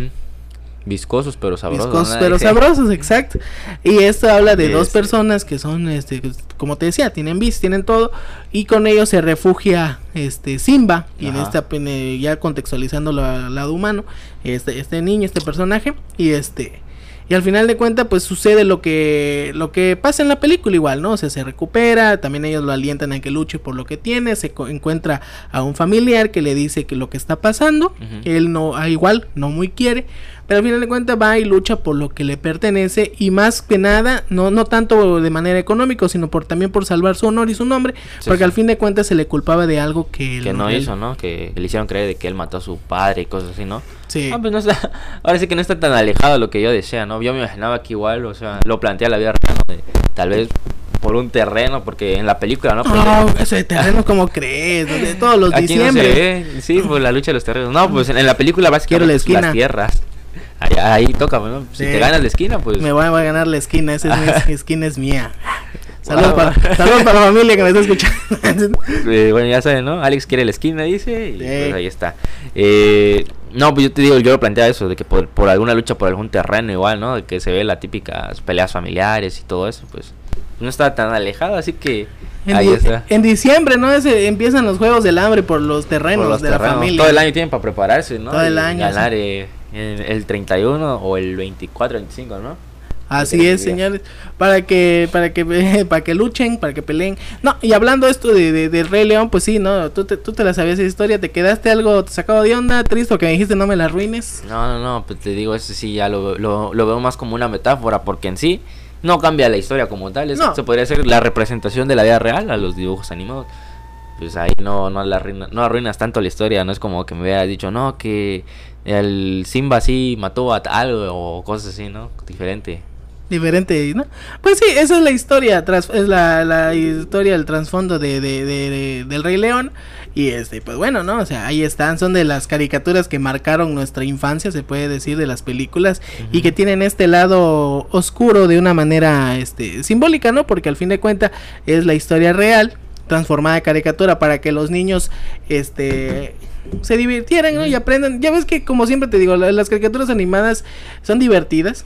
Viscosos pero sabrosos. Viscosos, pero sabrosos, exacto. Y esto habla de dos Este. personas que son, este, como te decía, tienen bis, tienen todo, y con ellos se refugia, este, Simba, y en esta, pene- ya contextualizándolo al lado humano, este, este niño, este personaje, y este, y al final de cuentas, pues sucede lo que, lo que pasa en la película igual, ¿no? O sea, se recupera, también ellos lo alientan a que luche por lo que tiene, se encuentra a un familiar que le dice que lo que está pasando, Ujú. él no, ah, igual, no muy quiere, pero al final de cuentas va y lucha por lo que le pertenece y más que nada, no, no tanto de manera económica, sino por también por salvar su honor y su nombre, Sí, porque sí. al fin de cuentas se le culpaba de algo que, no él- hizo, ¿no? Que le hicieron creer de que él mató a su padre y cosas así, ¿no? Sí. Ah, pues no está, ahora sí que no está tan alejado de lo que yo decía, ¿no? Yo me imaginaba que igual, o sea, lo plantea la vida real, ¿no? De, tal vez por un terreno, porque en la película, ¿no? Pues, No, ese terreno como crees, de todos los aquí no se diciembre. ve, sí, pues la lucha de los terrenos. No, pues en, en la película la básicamente esquina. las tierras. Ahí, ahí toca, ¿no? Si Sí. te ganas la esquina, pues... Me voy, a- ganar la esquina, esa es mi esquina es mía. Saludos, Wow. para, saludos para la familia que me está escuchando. Eh, bueno, ya saben, ¿no? Alex quiere la esquina, dice, y Sí. pues ahí está. Eh, no, pues yo te digo, yo lo planteaba eso, de que por, por alguna lucha por algún terreno igual, ¿no? De que se ve las típicas peleas familiares y todo eso, pues no está tan alejado, así que En, ahí está. en diciembre, ¿no? Ese, empiezan los juegos del hambre por los terrenos Por los de la terrenos. familia. Todo el año tienen para prepararse, ¿no? Todo el Y año, Ganar eh, en el 31 o el 24, 25, ¿no? Así es, señores, para que, para que, para que luchen, para que peleen. No, y hablando esto de, de, Rey León, pues sí, no, tú te, tú te la sabías esa historia, te quedaste algo sacado de onda, triste, o que me dijiste no me la arruines. No, no, no, pues te digo, eso sí ya lo, lo, lo veo más como una metáfora, porque en sí no cambia la historia como tal, es, No. se podría hacer la representación de la vida real a los dibujos animados. Pues ahí no, no, la arruina- no arruinas tanto la historia, no es como que me hubieras dicho, no, que el Simba sí mató a tal o cosas así, ¿no? Diferente. Diferente, ¿no? Pues sí, esa es la historia, tras, es la, la historia, el trasfondo de, de, de- de- del Rey León. Y este, pues bueno, ¿no? O sea, ahí están, son de las caricaturas que marcaron nuestra infancia, se puede decir, de las películas, y que tienen este lado oscuro de una manera este, simbólica, ¿no? Porque al fin de cuentas es la historia real transformada a caricatura para que los niños este se divirtieran ¿no? y aprendan. Ya ves que como siempre te digo, la- las caricaturas animadas son divertidas,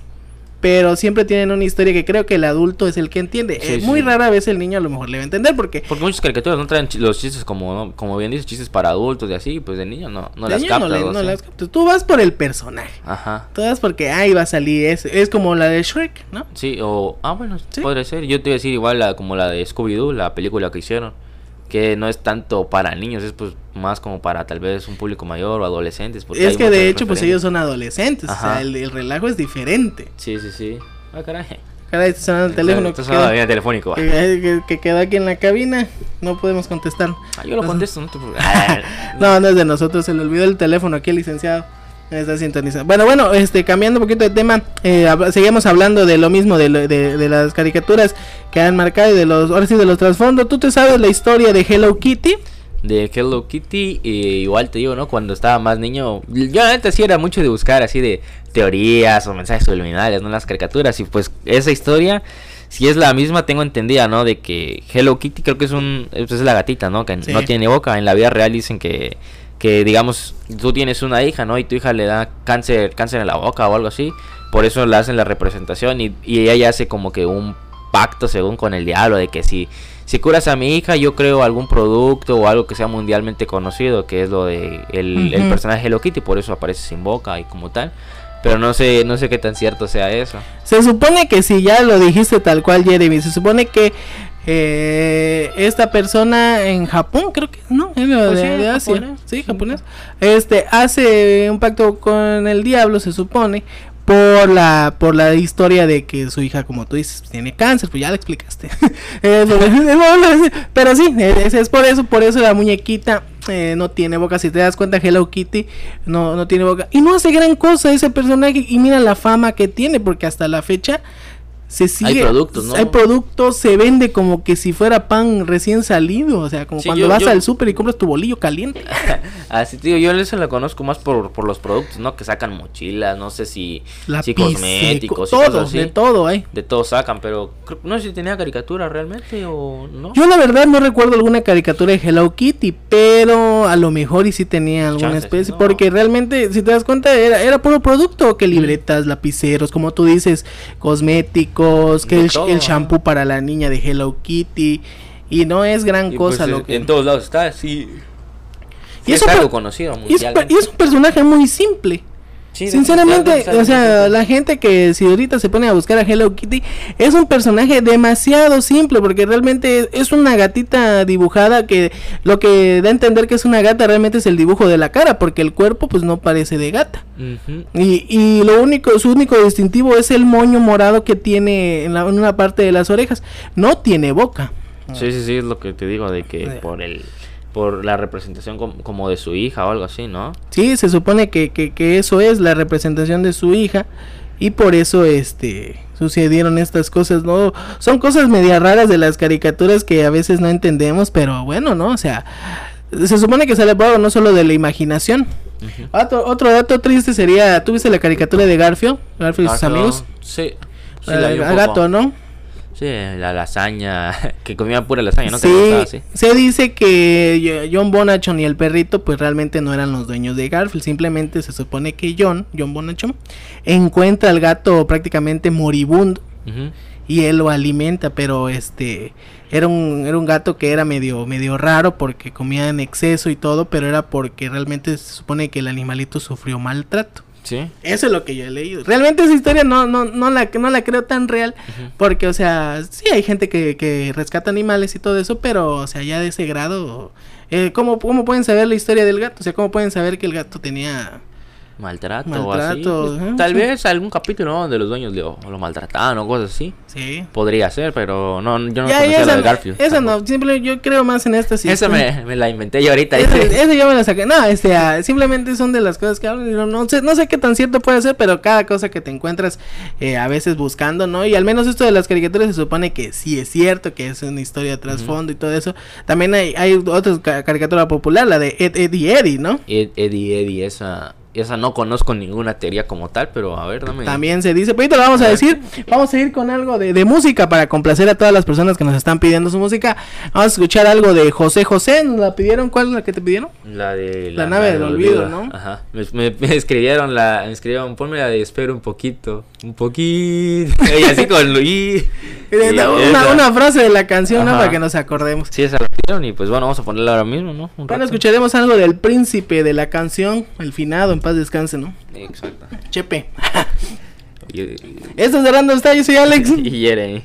pero siempre tienen una historia que creo que el adulto es el que entiende. Sí, Eh, sí. Muy rara vez el niño a lo mejor le va a entender porque Porque muchas caricaturas no traen los chistes como, ¿no? como bien dices, chistes para adultos y así, pues de niño no, no de las niño captas. no, las. Tú vas por el personaje. Ajá. Tú vas porque ahí va a salir. Es, es como la de Shrek, ¿no? Sí, o... Ah, bueno, Sí. podría ser. Yo te iba a decir igual la, como la de Scooby-Doo, la película que hicieron. Que no es tanto para niños, es pues más como para tal vez un público mayor o adolescentes. porque Es que de hecho, pues ellos son adolescentes. O sea, el, el relajo es diferente. Sí, sí, sí. Ah, caray. Caray, está sonando el teléfono. Está que sonando la queda- línea telefónica. va. que, que- que quedó aquí en la cabina. No podemos contestar. Ah, yo lo contesto, no te No, no es de nosotros, se le olvidó el teléfono aquí, licenciado. Está sintonizado. Bueno, bueno, este, cambiando un poquito de tema, eh, hab- seguimos hablando de lo mismo, de, lo- de, de las caricaturas que han marcado y de los, ahora sí, de los trasfondos. ¿Tú te sabes la historia de Hello Kitty? de Hello Kitty, y igual te digo, ¿no? Cuando estaba más niño, yo neta sí era mucho de buscar así de teorías o mensajes subliminales, ¿no? Las caricaturas, y pues esa historia, si es la misma, tengo entendida, ¿no? De que Hello Kitty creo que es un, pues, es la gatita, ¿no? Que Sí. no tiene boca, en la vida real dicen que, que digamos, tú tienes una hija, ¿no? Y tu hija le da cáncer, cáncer en la boca o algo así, por eso le hacen la representación y, y ella ya hace como que un pacto según con el diablo de que si si curas a mi hija yo creo algún producto o algo que sea mundialmente conocido que es lo de el, el personaje Hello Kitty por eso aparece sin boca y como tal. Pero no sé no sé qué tan cierto sea eso. Se supone que si ya lo dijiste tal cual, Jeremy, se supone que eh, esta persona en Japón, creo que no, en lo Pues de, sí, de Asia, japonés, sí, japonés, este hace un pacto con el diablo, se supone, por la por la historia de que su hija, como tú dices, tiene cáncer, pues ya lo explicaste. Eh, Pero sí, es, es por eso, por eso la muñequita eh, no tiene boca. Si te das cuenta, Hello Kitty no, no tiene boca. Y no hace gran cosa ese personaje. Y mira la fama que tiene, porque hasta la fecha se sigue. productos, ¿no? Hay productos, se vende como que si fuera pan recién salido. O sea, como Sí, cuando yo- vas yo- al súper y compras tu bolillo caliente. así tío yo eso la conozco más por, por los productos no que sacan mochilas no sé si si cosméticos y todo, cosas así. de todo hay. de todo sacan pero no sé si tenía caricatura realmente o no Yo la verdad no recuerdo alguna caricatura de Hello Kitty, pero a lo mejor y sí tenía alguna Chances, especie, no. porque realmente, si te das cuenta, era, era puro producto, que libretas, lapiceros, como tú dices, cosméticos, que el, todo, el shampoo para la niña de Hello Kitty, y no es gran Y, cosa pues, lo que... en todos lados está así Y es algo conocido es, y es un personaje muy simple. Sí, Sinceramente, o sea, la gente que si ahorita se pone a buscar a Hello Kitty, es un personaje demasiado simple, porque realmente es una gatita dibujada que lo que da a entender que es una gata realmente es el dibujo de la cara, porque el cuerpo pues no parece de gata. Y, y lo único, su único distintivo es el moño morado que tiene en, la- en una parte de las orejas. No tiene boca. Sí, sí, sí, es lo que te digo, de que por el por la representación com- como de su hija o algo así, ¿no? Sí, se supone que, que, que eso es la representación de su hija y por eso este sucedieron estas cosas, ¿no? Son cosas media raras de las caricaturas que a veces no entendemos, pero bueno, ¿no? O sea, se supone que sale algo no solo de la imaginación. otro, otro dato triste sería, ¿tú viste la caricatura de Garfield? Garfield y sus amigos. Sí. sí, A- la vi un a poco. gato, ¿no? Sí, la lasaña, que comían pura lasaña, ¿no? Sí, así. se dice que John Bonachon y el perrito pues realmente no eran los dueños de Garfield, simplemente se supone que John, John Bonachon, encuentra al gato prácticamente moribundo y él lo alimenta, pero este era un era un gato que era medio medio raro porque comía en exceso y todo, pero era porque realmente se supone que el animalito sufrió maltrato. Sí. Eso es lo que yo he leído. Realmente esa historia no, no, no, la, no la creo tan real. Porque, o sea, sí hay gente que, que rescata animales y todo eso, pero, o sea, ya de ese grado. Eh, ¿cómo, ¿Cómo pueden saber la historia del gato? O sea, ¿cómo pueden saber que el gato tenía maltrato, Maltrato, o así. tal vez algún capítulo donde los dueños lo, lo maltrataban o cosas así. Sí. Podría ser, pero no, yo no ya, conocía la esa, de Garfield. esa no, simplemente yo creo más en esta sí. Esa me, me la inventé yo ahorita. ¿viste? ese yo me la saqué. No, este, ah, simplemente son de las cosas que hablan. No, no sé, no sé qué tan cierto puede ser, pero cada cosa que te encuentras eh, a veces buscando, ¿no? Y al menos esto de las caricaturas se supone que sí es cierto, que es una historia de trasfondo y todo eso. También hay, hay otra ca- caricatura popular, la de Ed, Eddie Eddie, ¿no? Ed- Eddie, Eddie, esa, esa no conozco ninguna teoría como tal, pero a ver, dame. También se dice, pero ahorita lo vamos a decir. Vamos a ir con algo de, de música para complacer a todas las personas que nos están pidiendo su música. Vamos a escuchar algo de José José. ¿Nos la pidieron? ¿Cuál es la que te pidieron? La de La nave del olvido, ¿no? Ajá. Me, me- me escribieron la, me escribieron, ponme la de espero un poquito, un poquito. y así con Luis. Una, una frase de la canción, ¿no? Para que nos acordemos. Sí, esa la pidieron y pues bueno, vamos a ponerla ahora mismo, ¿no? Un Bueno, rato. escucharemos algo del príncipe de la canción, el finado, en paz descanse, ¿no? Exacto. Chepe. Esto es de Random Style, yo soy Alex. y hiere.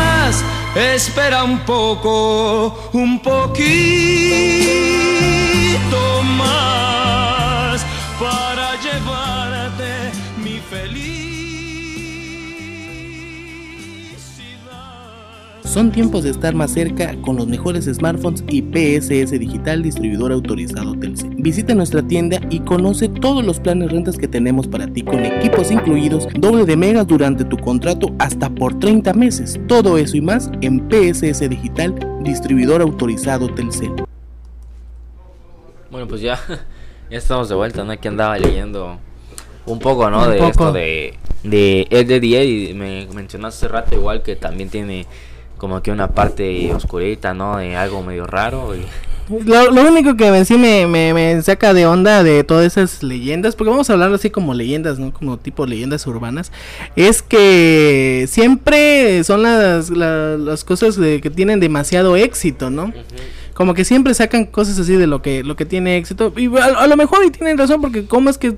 Espera un poco, un poquito más Son tiempos de estar más cerca con los mejores smartphones y PSS Digital Distribuidor Autorizado Telcel. Visita nuestra tienda y conoce todos los planes rentas que tenemos para ti con equipos incluidos, doble de megas durante tu contrato hasta por 30 meses. Todo eso y más en PSS Digital Distribuidor Autorizado Telcel. Bueno, pues ya, ya estamos de vuelta, ¿no? Aquí andaba leyendo un poco, ¿no? Un de poco. esto de, de Ed, y. Me mencionaste hace rato igual que también tiene como que una parte oscurita, ¿no? De algo medio raro. Y... Lo, lo único que en sí me, me, me saca de onda de todas esas leyendas, porque vamos a hablar así como leyendas, ¿no? Como tipo leyendas urbanas, es que siempre son las, la- las cosas de- que tienen demasiado éxito, ¿no? Como que siempre sacan cosas así de lo que, lo que tiene éxito. Y a, a lo mejor y tienen razón, porque cómo es que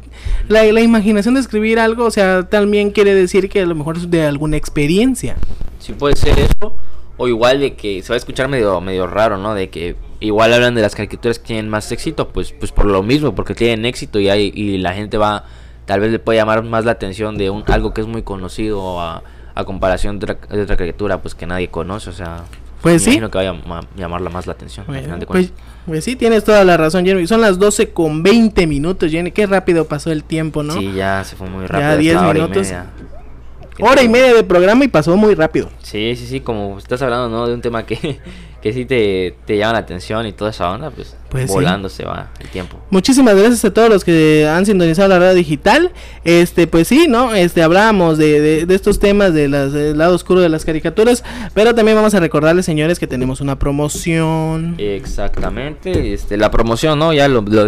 la, la imaginación de escribir algo, o sea, también quiere decir que a lo mejor es de alguna experiencia. Sí puede ser eso. O igual de que se va a escuchar medio, medio raro, ¿no? De que igual hablan de las caricaturas que tienen más éxito, pues, pues por lo mismo, porque tienen éxito y, hay, y la gente va, tal vez le puede llamar más la atención de un, algo que es muy conocido a, a comparación de otra, de otra caricatura, pues que nadie conoce, o sea... Pues sí. imagino que va a llam- llamarla más la atención. al Bueno, final de pues, pues sí, tienes toda la razón, Jenny. Son las 12 con 20 minutos, Jenny. Qué rápido pasó el tiempo, ¿no? Sí, ya se fue muy Ya rápido. es 10 una hora y minutos. media. Hora y media de programa y pasó muy rápido. Sí, sí, sí, como estás hablando, ¿no? De un tema que, que sí te, te llama la atención y toda esa onda, pues, Pues sí. volando se va el tiempo. Muchísimas gracias a todos los que han sintonizado la radio digital. Este, pues sí, ¿no? Este, hablábamos de, de, de estos temas de las- del lado oscuro de las caricaturas, pero también vamos a recordarles, señores, que tenemos una promoción. Exactamente, este, la promoción, ¿no? Ya lo, lo,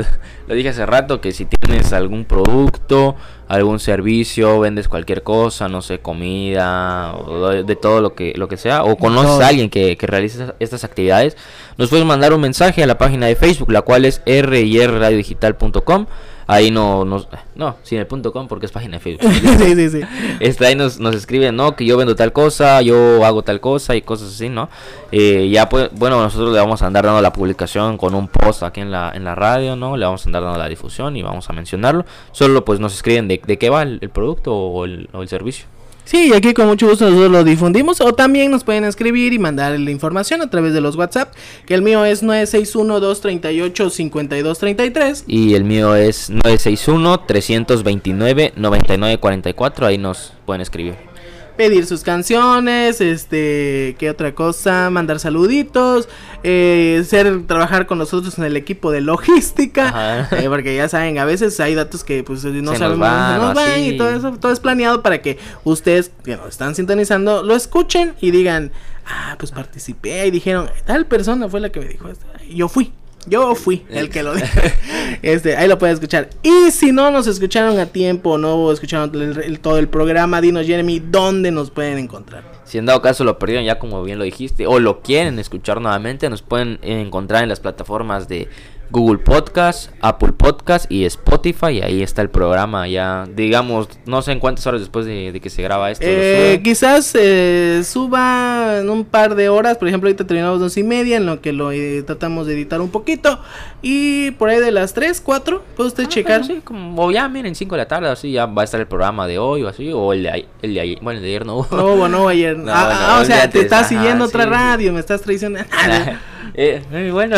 lo dije hace rato, que si tienes algún producto, algún servicio, vendes cualquier cosa, no sé, comida, o de, de todo lo que, lo que sea, o conoces a alguien que, que realice esas- estas actividades, nos puedes mandar un mensaje a la página de Facebook, la cual es ryradiodigital.com. Ahí no, nos, no, sin el punto com porque es página de Facebook. sí, sí, sí. Este, ahí nos, nos escriben, ¿no? Que yo vendo tal cosa, yo hago tal cosa y cosas así, ¿no? Eh, ya pues, bueno, nosotros le vamos a andar dando la publicación con un post aquí en la, en la radio, ¿no? Le vamos a andar dando la difusión y vamos a mencionarlo. Solo pues nos escriben de, de qué va el, el producto o el, o el servicio. Sí, y aquí con mucho gusto nosotros lo difundimos o también nos pueden escribir y mandar la información a través de los WhatsApp, que el mío es 961-238-5233. Y el mío es 961-329-9944. Ahí nos pueden escribir. Pedir sus canciones, este, qué otra cosa, mandar saluditos, eh, ser, trabajar con nosotros en el equipo de logística, eh, porque ya saben, a veces hay datos que pues no Se nos sabemos van, nos o van y todo eso, todo es planeado para que ustedes que nos están sintonizando lo escuchen y digan, ah, pues participé y dijeron, tal persona fue la que me dijo yo fui. Yo fui el que lo dijo. Este, ahí lo pueden escuchar. Y si no nos escucharon a tiempo, no escucharon el- el- todo el programa, dinos Jeremy, ¿dónde nos pueden encontrar? Si en dado caso lo perdieron ya como bien lo dijiste o lo quieren escuchar nuevamente, nos pueden encontrar en las plataformas de Google Podcast, Apple Podcast y Spotify. Y ahí está el programa ya, digamos, no sé en cuántas horas después de, de que se graba esto. Eh, quizás eh, suba en un par de horas, por ejemplo, ahorita terminamos dos y media, en lo que lo eh, tratamos de editar un poquito. Y por ahí de las 3, 4, puede usted Ah, checar. sí, como, o ya miren 5 de la tarde, así ya va a estar el programa de hoy o así, o el de, ahí- el de ayer, bueno, el de ayer no hubo. No, hubo, no, ayer. No, ah, no, ah, o sea, te estás ajá, siguiendo otra sí. radio, me estás traicionando. Eh, eh, bueno.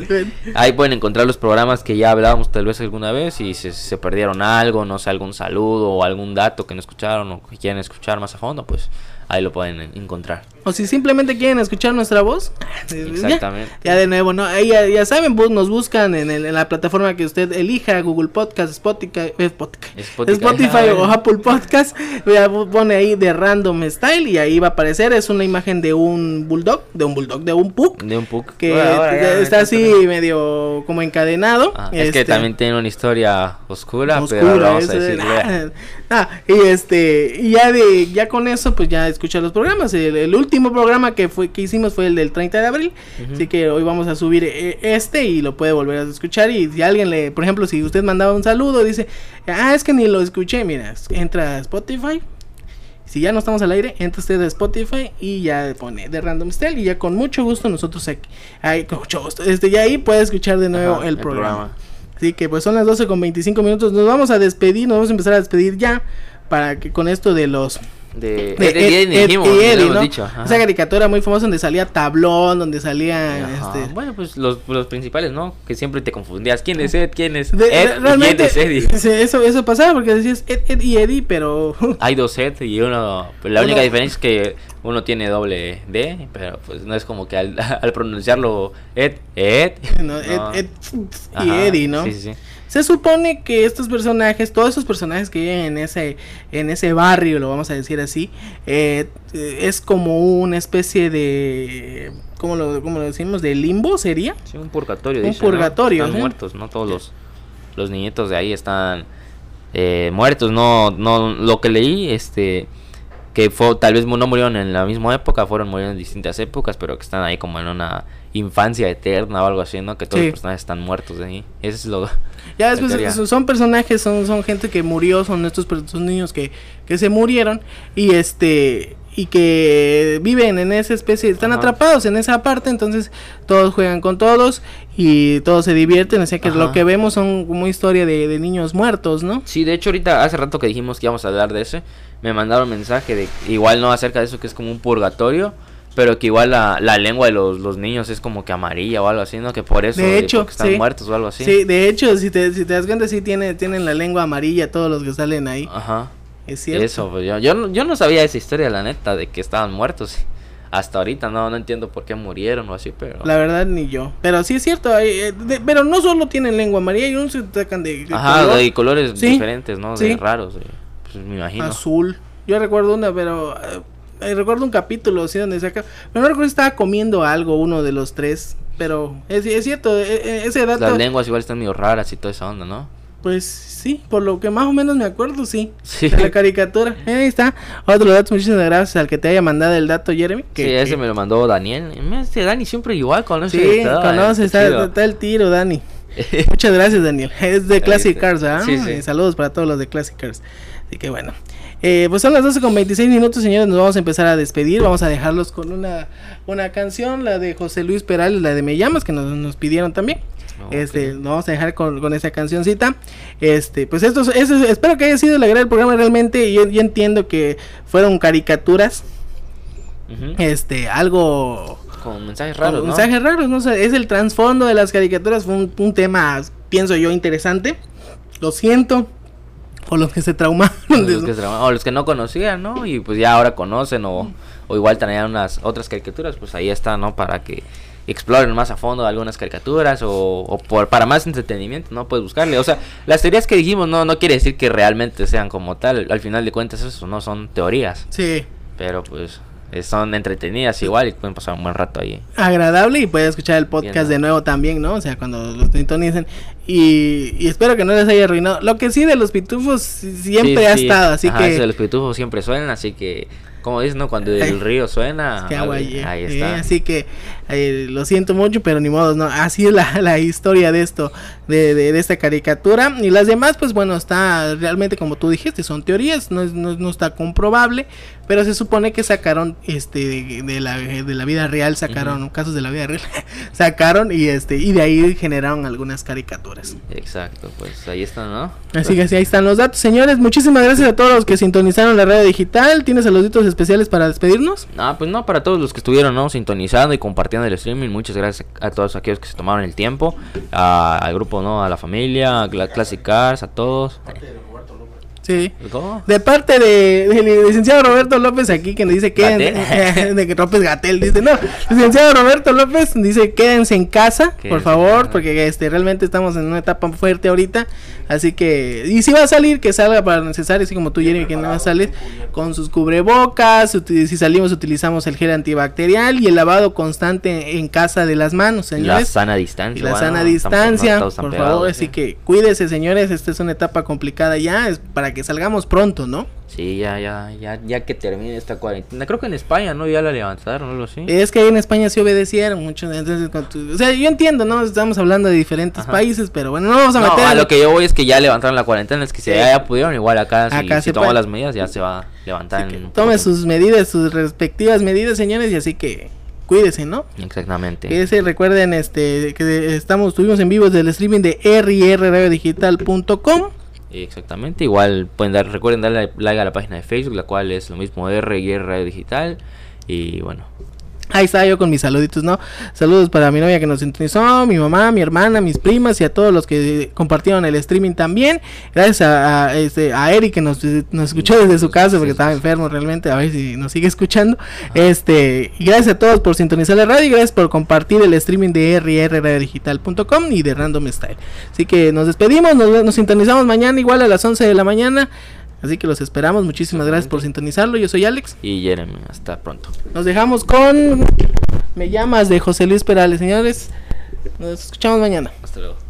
Ahí pueden encontrar los programas que ya hablábamos tal vez alguna vez y si se perdieron algo, no sé, algún saludo o algún dato que no escucharon o que quieren escuchar más a fondo, pues ahí lo pueden en- encontrar. o si simplemente quieren escuchar nuestra voz. Exactamente. Ya, de nuevo, ¿no? Ahí ya, ya saben, pues, nos buscan en, el- en la plataforma que usted elija, Google Podcast, Spotify, eh, Spotify, Spotify. Spotify o Apple Podcast. Ya pone ahí de Random Style y ahí va a aparecer. Es una imagen de un bulldog, de un bulldog, de un pug. De un PUC. Que ahora está así medio como encadenado. Ah, Es que Este, también tiene una historia oscura, pero oscura, ahora vamos a decirle. ah, y este y ya de ya con eso pues ya escucha los programas. El, el último programa que fue que hicimos fue el del 30 de abril. Así que hoy vamos a subir eh, este y lo puede volver a escuchar. Y si alguien le por ejemplo si usted mandaba un saludo dice ah es que ni lo escuché mira entra a Spotify. Si ya no estamos al aire, entra usted a Spotify y ya pone de Random Style y ya con mucho gusto nosotros aquí, ahí, con mucho gusto, este, ya ahí puede escuchar de nuevo Ajá, el, el programa. programa. Así que pues son las 12 con 25 minutos, nos vamos a despedir, nos vamos a empezar a despedir ya para que con esto de los De, de Ed, Ed, Ed, Ed- dijimos, y Eddie, ¿no? dicho. Esa caricatura muy famosa donde salía tablón, donde salía este Bueno, pues los, los principales, ¿no? Que siempre te confundías. ¿Quién es Ed? ¿Quién es Ed? de- ¿Y realmente ¿Quién es Eddie? eso eso pasaba porque decías Ed, Ed y Eddie, pero Hay dos Ed y uno. pues, la Uno- única diferencia es que uno tiene doble D, pero pues no es como que al, al pronunciarlo Ed, Ed. no, Ed, no. Ed y Ajá, Eddie, ¿no? Sí, sí, sí. Se supone que estos personajes, todos esos personajes que viven en ese, en ese barrio, lo vamos a decir así, eh, eh, es como una especie de, ¿cómo lo, cómo lo decimos? De limbo sería. Sí, un purgatorio. Un dice, ¿no? purgatorio, Están muertos, ¿no? Todos los, los niñitos de ahí están eh, muertos. No, no, lo que leí, este, que fue, tal vez no murieron en la misma época, fueron murieron en distintas épocas, pero que están ahí como en una infancia eterna o algo así, ¿no? Que todos Sí. los personajes están muertos de ahí. Eso es lo... Ya después son, son personajes, son, son gente que murió, son estos son niños que, que se murieron y este y que viven en esa especie, están Ajá. atrapados en esa parte, entonces todos juegan con todos y todos se divierten, o sea que Ajá. lo que vemos son como historia de, de niños muertos, ¿no? Sí, de hecho ahorita hace rato que dijimos que íbamos a hablar de ese, me mandaron mensaje de igual no acerca de eso que es como un purgatorio, pero que igual la, la lengua de los, los niños es como que amarilla o algo así, ¿no? Que por eso De eh, hecho, están sí. muertos o algo así. Sí, de hecho, si te, si te das cuenta, sí tiene, tienen la lengua amarilla todos los que salen ahí, Ajá. es cierto. Eso, pues yo, yo, no- yo no sabía esa historia, la neta, de que estaban muertos. Hasta ahorita no, no entiendo por qué murieron o así, pero... La verdad ni yo, pero sí es cierto, hay, eh, de- pero no solo tienen lengua amarilla, y unos se sacan de, de Ajá, color de colores Sí, diferentes, ¿no? De sí. raros, eh, pues me imagino. azul. Yo recuerdo una, pero eh, eh, recuerdo un capítulo así donde saca, pero no recuerdo si estaba comiendo algo uno de los tres, pero es, es cierto, eh, ese dato, Las lenguas igual están medio raras y toda esa onda, ¿no? pues sí, por lo que más o menos me acuerdo, sí, Sí. de la caricatura. Ahí está, otro dato, muchísimas gracias al que te haya mandado el dato, Jeremy. Que, sí, ese que- me lo mandó Daniel. Este Dani siempre igual conoce. Sí, todo, eh, conoce, está, el tiro, Dani. Muchas gracias, Daniel. Es de Classic. Cars, ¿verdad? Sí, sí. Saludos para todos los de Classic Cars. Así que bueno. Eh, pues son las 12 con 26 minutos, señores. Nos vamos a empezar a despedir. Vamos a dejarlos con una, una canción, la de José Luis Perales, la de Me Llamas, que nos, nos pidieron también. Ok. Este, nos vamos a dejar con, con esa cancioncita. Este, pues esto, es- eso, es- espero que haya sido la gran del programa realmente. Yo, yo entiendo que fueron caricaturas. Este, algo Con mensajes raros, ¿no? mensajes raros, no sé, es el trasfondo de las caricaturas, fue un, un tema, pienso yo, interesante. Lo siento por los que se traumaron. Los de- que, se llamaban- o los que no conocían, ¿no? Y pues ya ahora conocen o, o igual tenían unas otras caricaturas, pues ahí está, ¿no? Para que exploren más a fondo algunas caricaturas o, o por, para más entretenimiento, ¿no? Puedes buscarle. O sea, las teorías que dijimos no, no quiere decir que realmente sean como tal. Al final de cuentas eso no son teorías, Sí, pero pues son entretenidas igual y pueden pasar un buen rato ahí. agradable y puede escuchar el podcast Bien, ¿no? de nuevo también, ¿no? O sea, cuando los sintonicen. Y, y espero que no les haya arruinado. Lo que sí de los pitufos siempre Sí, ha sí. estado, así Ajá, que... eso de los pitufos siempre suenan, así que, como dices, ¿no? Cuando el río suena, que agua ahí, ahí eh, está. así que eh, lo siento mucho, pero ni modo, no. Así es la, la historia de esto, de, de, de esta caricatura. Y las demás, pues bueno, está realmente como tú dijiste, son teorías, no, es- no, no está comprobable, pero se supone que sacaron este de, de la, de la vida real, sacaron casos de la vida real, sacaron y este y de ahí generaron algunas caricaturas. Exacto, pues ahí está, ¿no? Así que así ahí están los datos, señores. Muchísimas gracias a todos los que sintonizaron la radio digital. ¿Tienes saluditos especiales para despedirnos? Ah, pues no, para todos los que estuvieron, ¿no? Sintonizando y compartiendo el streaming, muchas gracias a todos aquellos que se tomaron el tiempo, a- al grupo, ¿no? A la familia, a la Classic Cars, a todos. Sí. ¿Cómo? De parte de, del licenciado Roberto López aquí que nos dice que de que López Gatel dice no licenciado Roberto López dice quédense en casa por favor porque este realmente estamos en una etapa fuerte ahorita así que y si va a salir que salga para necesario así como tú Jeremy que no va a salir con sus cubrebocas si salimos utilizamos el gel antibacterial y el lavado constante en casa de las manos Y la señores sana distancia. y la bueno, sana distancia, estamos por pegados, favor. ¿sí? Así que cuídese, señores. Esta es una etapa complicada ya. Es para que salgamos pronto, ¿no? Sí, ya, ya, ya, ya que termine esta cuarentena. Creo que en España, ¿no? Ya la levantaron, ¿no? Algo así. Es que ahí en España sí obedecieron mucho. Entonces, tu- o sea, yo entiendo, ¿no? Estamos hablando de diferentes Ajá. países, pero bueno, no vamos a No, meter. a lo que yo voy es que ya levantaron la cuarentena, es que si Sí. ya, ya pudieron, igual acá, si, Acá si se toman las medidas, ya se va a levantar. en Tome sus medidas, sus respectivas medidas, señores, y así que cuídese, ¿no? Exactamente. Cuídese, recuerden este que estamos, estuvimos en vivo desde el streaming de rrradiodigital.com. Exactamente, igual pueden dar, recuerden darle like a la página de Facebook, la cual es lo mismo R y R Digital. Y bueno, Ahí estaba yo con mis saluditos, ¿no? Saludos para mi novia que nos sintonizó, mi mamá, mi hermana, mis primas y a todos los que compartieron el streaming también. Gracias a, a, este, a Eric que nos, nos escuchó desde su casa porque estaba enfermo realmente, a ver si nos sigue escuchando. Este, y gracias a todos por sintonizar la radio y gracias por compartir el streaming de rrradiodigital.com y de Random Style. Así que nos despedimos, nos, nos sintonizamos mañana igual a las 11 de la mañana. Así que los esperamos. Muchísimas gracias por sintonizarlo. Yo soy Alex. Y Jeremy, hasta pronto. Nos dejamos con Me llamas de José Luis Perales, señores. Nos escuchamos mañana. Hasta luego.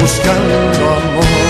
buscando amor.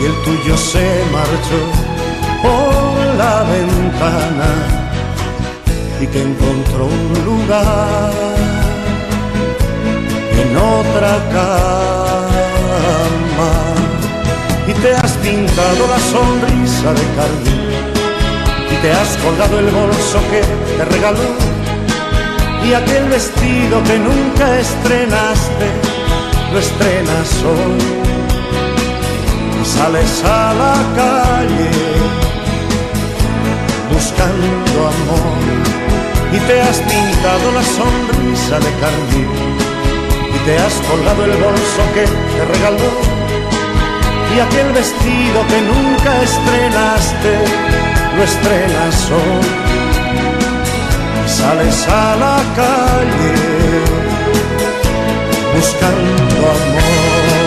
y el tuyo se marchó por la ventana y que encontró un lugar en otra cama. Y te has pintado la sonrisa de carmín y te has colgado el bolso que te regaló y aquel vestido que nunca estrenaste lo estrenas hoy sales a la calle buscando amor y te has pintado la sonrisa de carmín y te has colgado el bolso que te regaló y aquel vestido que nunca estrenaste lo estrenas hoy sales a la calle buscando amor.